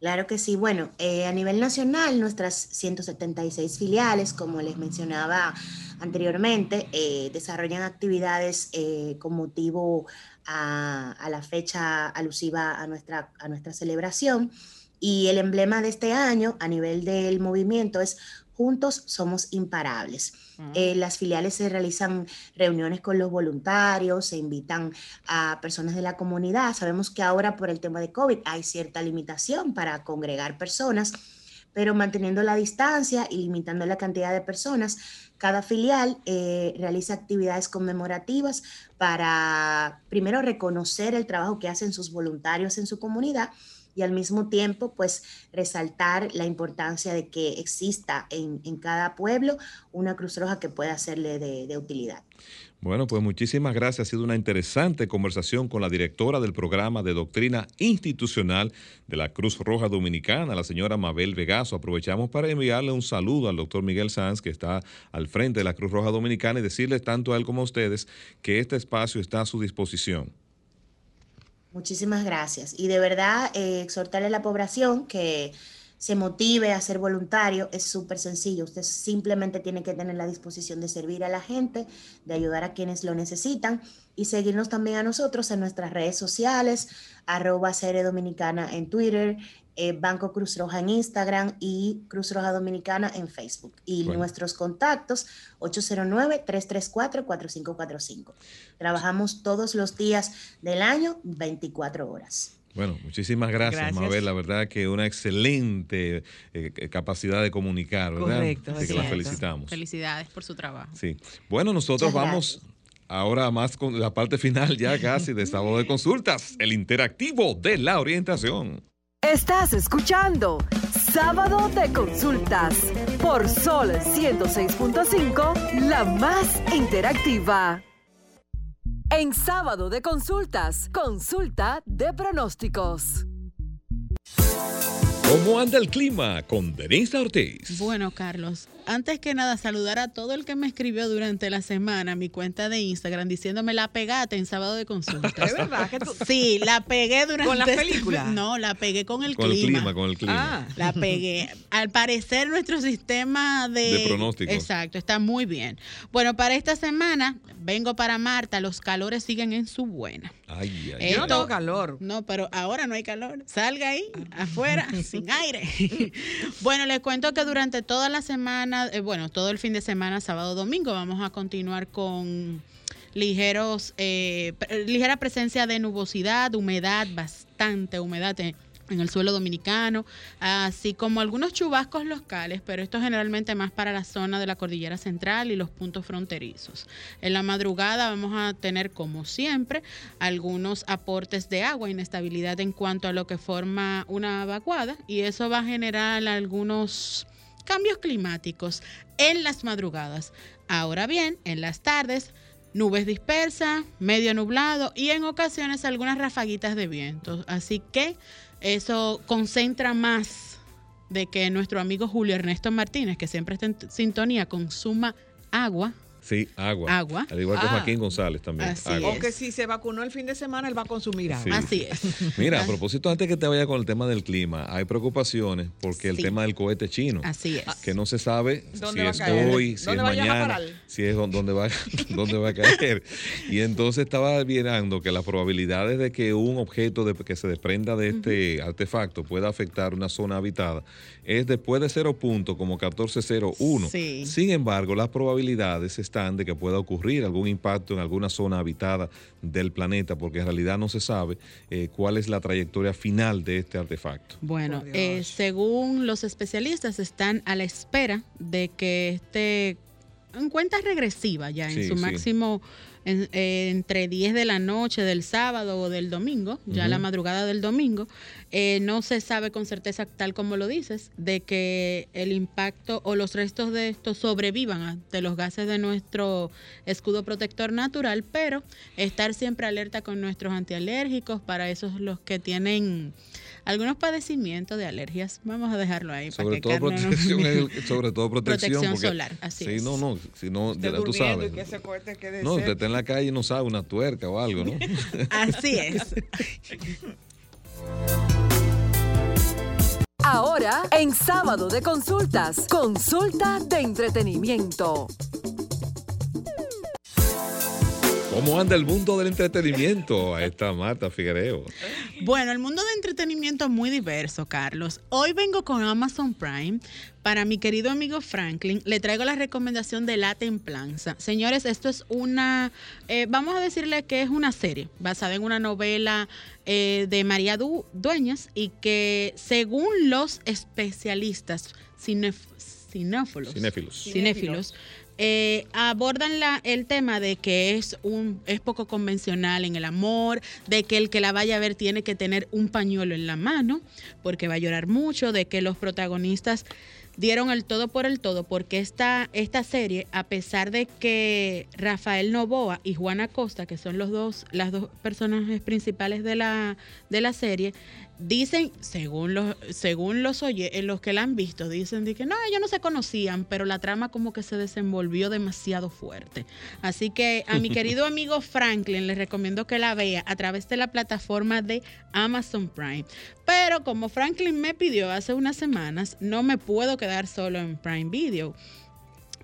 Claro que sí. Bueno, eh, a nivel nacional, nuestras 176 filiales, como les mencionaba anteriormente, eh, desarrollan actividades eh, con motivo a, a la fecha alusiva a nuestra, a nuestra celebración. Y el emblema de este año a nivel del movimiento es Juntos somos imparables. Eh, las filiales se realizan reuniones con los voluntarios, se invitan a personas de la comunidad. Sabemos que ahora por el tema de COVID hay cierta limitación para congregar personas, pero manteniendo la distancia y limitando la cantidad de personas, cada filial eh, realiza actividades conmemorativas para primero reconocer el trabajo que hacen sus voluntarios en su comunidad y al mismo tiempo pues resaltar la importancia de que exista en, en cada pueblo una Cruz Roja que pueda serle de, de utilidad. Bueno, pues muchísimas gracias. Ha sido una interesante conversación con la directora del programa de doctrina institucional de la Cruz Roja Dominicana, la señora Mabel Vegaso. Aprovechamos para enviarle un saludo al doctor Miguel Sanz, que está al frente de la Cruz Roja Dominicana, y decirles tanto a él como a ustedes que este espacio está a su disposición. Muchísimas gracias. Y de verdad, eh, exhortarle a la población que se motive a ser voluntario es súper sencillo. Usted simplemente tiene que tener la disposición de servir a la gente, de ayudar a quienes lo necesitan y seguirnos también a nosotros en nuestras redes sociales, arroba Serie Dominicana en Twitter, eh, Banco Cruz Roja en Instagram y Cruz Roja Dominicana en Facebook. Y Bueno. nuestros contactos 809-334-4545. Trabajamos todos los días del año, 24 horas. Bueno, muchísimas gracias, Gracias. Mabel. La verdad que una excelente eh, eh, capacidad de comunicar, ¿verdad? Correcto, Así que la felicitamos. Felicidades por su trabajo. Sí. Bueno, nosotros Muchas vamos ahora más con la parte final ya casi de sábado de consultas, el interactivo de la orientación. Estás escuchando Sábado de Consultas por Sol 106.5, la más interactiva. En Sábado de Consultas, consulta de pronósticos. ¿Cómo anda el clima con Denise Ortiz? Bueno, Carlos, antes que nada, saludar a todo el que me escribió durante la semana mi cuenta de Instagram diciéndome la pegate en sábado de consultas. ¿Es verdad que tú- Sí, la pegué durante. ¿Con la película? No, la pegué con el Con el clima. clima, con el clima. Ah. La pegué. Al parecer, nuestro sistema de. De pronósticos. Exacto, está muy bien. Bueno, para esta semana, vengo para Marta, los calores siguen en su buena. Ay, ay, Yo no Esto- tengo calor. No, pero ahora no hay calor. Salga ahí, afuera, sin aire. bueno, les cuento que durante toda la semana, eh, bueno, todo el fin de semana, sábado, domingo, vamos a continuar con ligeros, eh, pre- ligera presencia de nubosidad, humedad, bastante humedad en, en el suelo dominicano, así como algunos chubascos locales, pero esto generalmente más para la zona de la cordillera central y los puntos fronterizos. En la madrugada vamos a tener, como siempre, algunos aportes de agua, inestabilidad en cuanto a lo que forma una vaguada, y eso va a generar algunos cambios climáticos en las madrugadas. Ahora bien, en las tardes, nubes dispersas, medio nublado y en ocasiones algunas rafaguitas de viento. Así que eso concentra más de que nuestro amigo Julio Ernesto Martínez, que siempre está en sintonía, consuma agua. Sí, agua. Agua. Al igual que Ah. Joaquín González también. Así agua. O que si se vacunó el fin de semana, él va a consumir agua. Sí. Así es. Mira, a propósito, antes que te vaya con el tema del clima, hay preocupaciones porque el Sí. tema del cohete chino, Así es. que no se sabe ¿Dónde si es caer? hoy, si es ¿Dónde va a mañana, si es dónde va, dónde va a caer. Y entonces estaba viendo que las probabilidades de que un objeto de- que se desprenda de este artefacto pueda afectar una zona habitada es después de 0 punto como 1401. Sí. Sin embargo, las probabilidades están de que pueda ocurrir algún impacto en alguna zona habitada del planeta, porque en realidad no se sabe eh, cuál es la trayectoria final de este artefacto. Bueno, eh, según los especialistas, están a la espera de que esté en cuenta regresiva ya, en Sí, su sí. En- eh, entre 10 de la noche del sábado o del domingo, ya la Ujú. madrugada del domingo. Eh, no se sabe con certeza, tal como lo dices, de que el impacto o los restos de esto sobrevivan ante los gases de nuestro escudo protector natural, pero estar siempre alerta con nuestros antialérgicos para esos los que tienen algunos padecimientos de alergias. Vamos a dejarlo ahí. para Sobre que todo, no- protección, es- sobre todo protección. Protección porque- solar, así sí, es. no, no, si no, ya tú sabes. que ese cohete quede No, está en la calle y no sabe una tuerca o algo, ¿no? Así es. Ahora, en Sábado de Consultas, consulta de entretenimiento. ¿Cómo anda el mundo del entretenimiento? Ahí está Marta Figuereo. Bueno, el mundo de entretenimiento es muy diverso, Carlos. Hoy vengo con Amazon Prime. Para mi querido amigo Franklin, le traigo la recomendación de La Templanza. Señores, esto es una, eh, vamos a decirle que es una serie basada en una novela eh, de María Du- Dueñas y que según los especialistas cinef- cinéfilos, Cinéfilos. cinéfilos, eh, abordan la, el tema de que es un es poco convencional en el amor, de que el que la vaya a ver tiene que tener un pañuelo en la mano porque va a llorar mucho, de que los protagonistas dieron el todo por el todo porque esta, esta serie, a pesar de que Rafael Novoa y Juana Costa, que son los dos, las dos personajes principales de la, de la serie, dicen, según los, según los oye, eh, los que la han visto, dicen de que no, ellos no se conocían, pero la trama como que se desenvolvió demasiado fuerte. Así que a mi querido amigo Franklin les recomiendo que la vea a través de la plataforma de Amazon Prime. Pero como Franklin me pidió hace unas semanas, no me puedo quedar solo en Prime Video.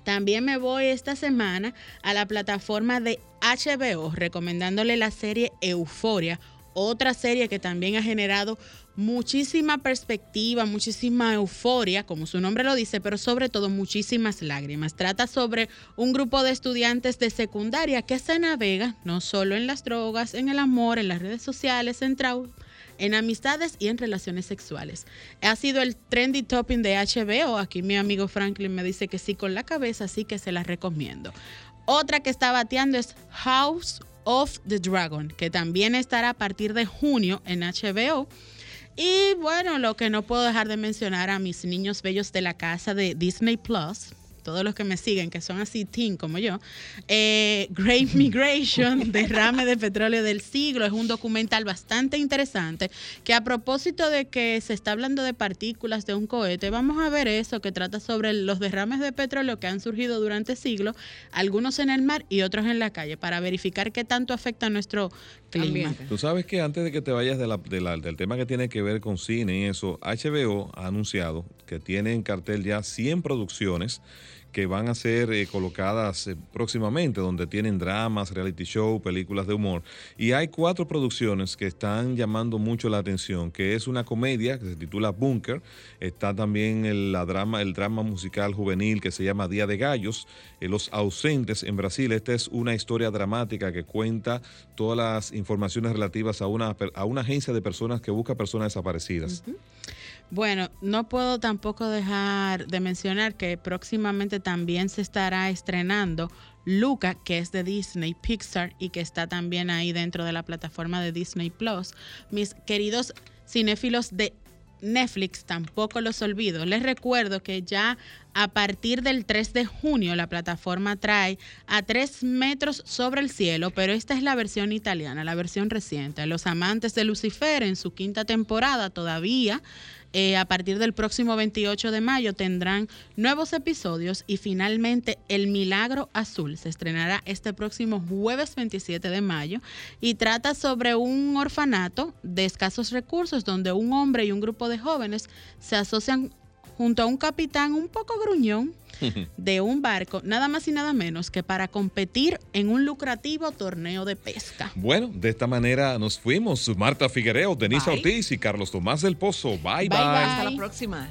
También me voy esta semana a la plataforma de HBO recomendándole la serie Euforia otra serie que también ha generado muchísima perspectiva, muchísima euforia, como su nombre lo dice, pero sobre todo muchísimas lágrimas. Trata sobre un grupo de estudiantes de secundaria que se navega no solo en las drogas, en el amor, en las redes sociales, en trau en amistades y en relaciones sexuales. Ha sido el trendy topping de HBO. Aquí mi amigo Franklin me dice que sí con la cabeza, así que se la recomiendo. Otra que está bateando es House of the Dragon, que también estará a partir de junio en HBO. Y bueno, lo que no puedo dejar de mencionar a mis niños bellos de la casa de Disney Plus, todos los que me siguen, que son así teen como yo, eh, Great Migration, derrame de petróleo del siglo, es un documental bastante interesante que a propósito de que se está hablando de partículas de un cohete, vamos a ver eso que trata sobre los derrames de petróleo que han surgido durante siglos, algunos en el mar y otros en la calle, para verificar qué tanto afecta a nuestro clima. Tú sabes que antes de que te vayas de la- de la- del tema que tiene que ver con cine y eso, HBO ha anunciado que tiene en cartel ya 100 producciones que van a ser eh, colocadas eh, próximamente, donde tienen dramas, reality show, películas de humor. Y hay cuatro producciones que están llamando mucho la atención, que es una comedia que se titula Bunker, está también el, drama, el drama musical juvenil que se llama Día de Gallos, eh, Los Ausentes en Brasil. Esta es una historia dramática que cuenta todas las informaciones relativas a una, a una agencia de personas que busca personas desaparecidas. Bueno, no puedo tampoco dejar de mencionar que próximamente también se estará estrenando Luca, que es de Disney Pixar y que está también ahí dentro de la plataforma de Disney Plus. Mis queridos cinéfilos de Netflix, tampoco los olvido. Les recuerdo que ya a partir del 3 de junio la plataforma trae a 3 metros sobre el cielo, pero esta es la versión italiana, la versión reciente. Los amantes de Lucifer en su quinta temporada todavía eh, a partir del próximo 28 de mayo tendrán nuevos episodios y finalmente El Milagro Azul. Se estrenará este próximo jueves 27 de mayo y trata sobre un orfanato de escasos recursos donde un hombre y un grupo de jóvenes se asocian junto a un capitán un poco gruñón de un barco, nada más y nada menos que para competir en un lucrativo torneo de pesca. Bueno, de esta manera nos fuimos. Marta Figuereo, Denise Bye. Ortiz y Carlos Tomás del Pozo. bye. bye. Hasta la próxima.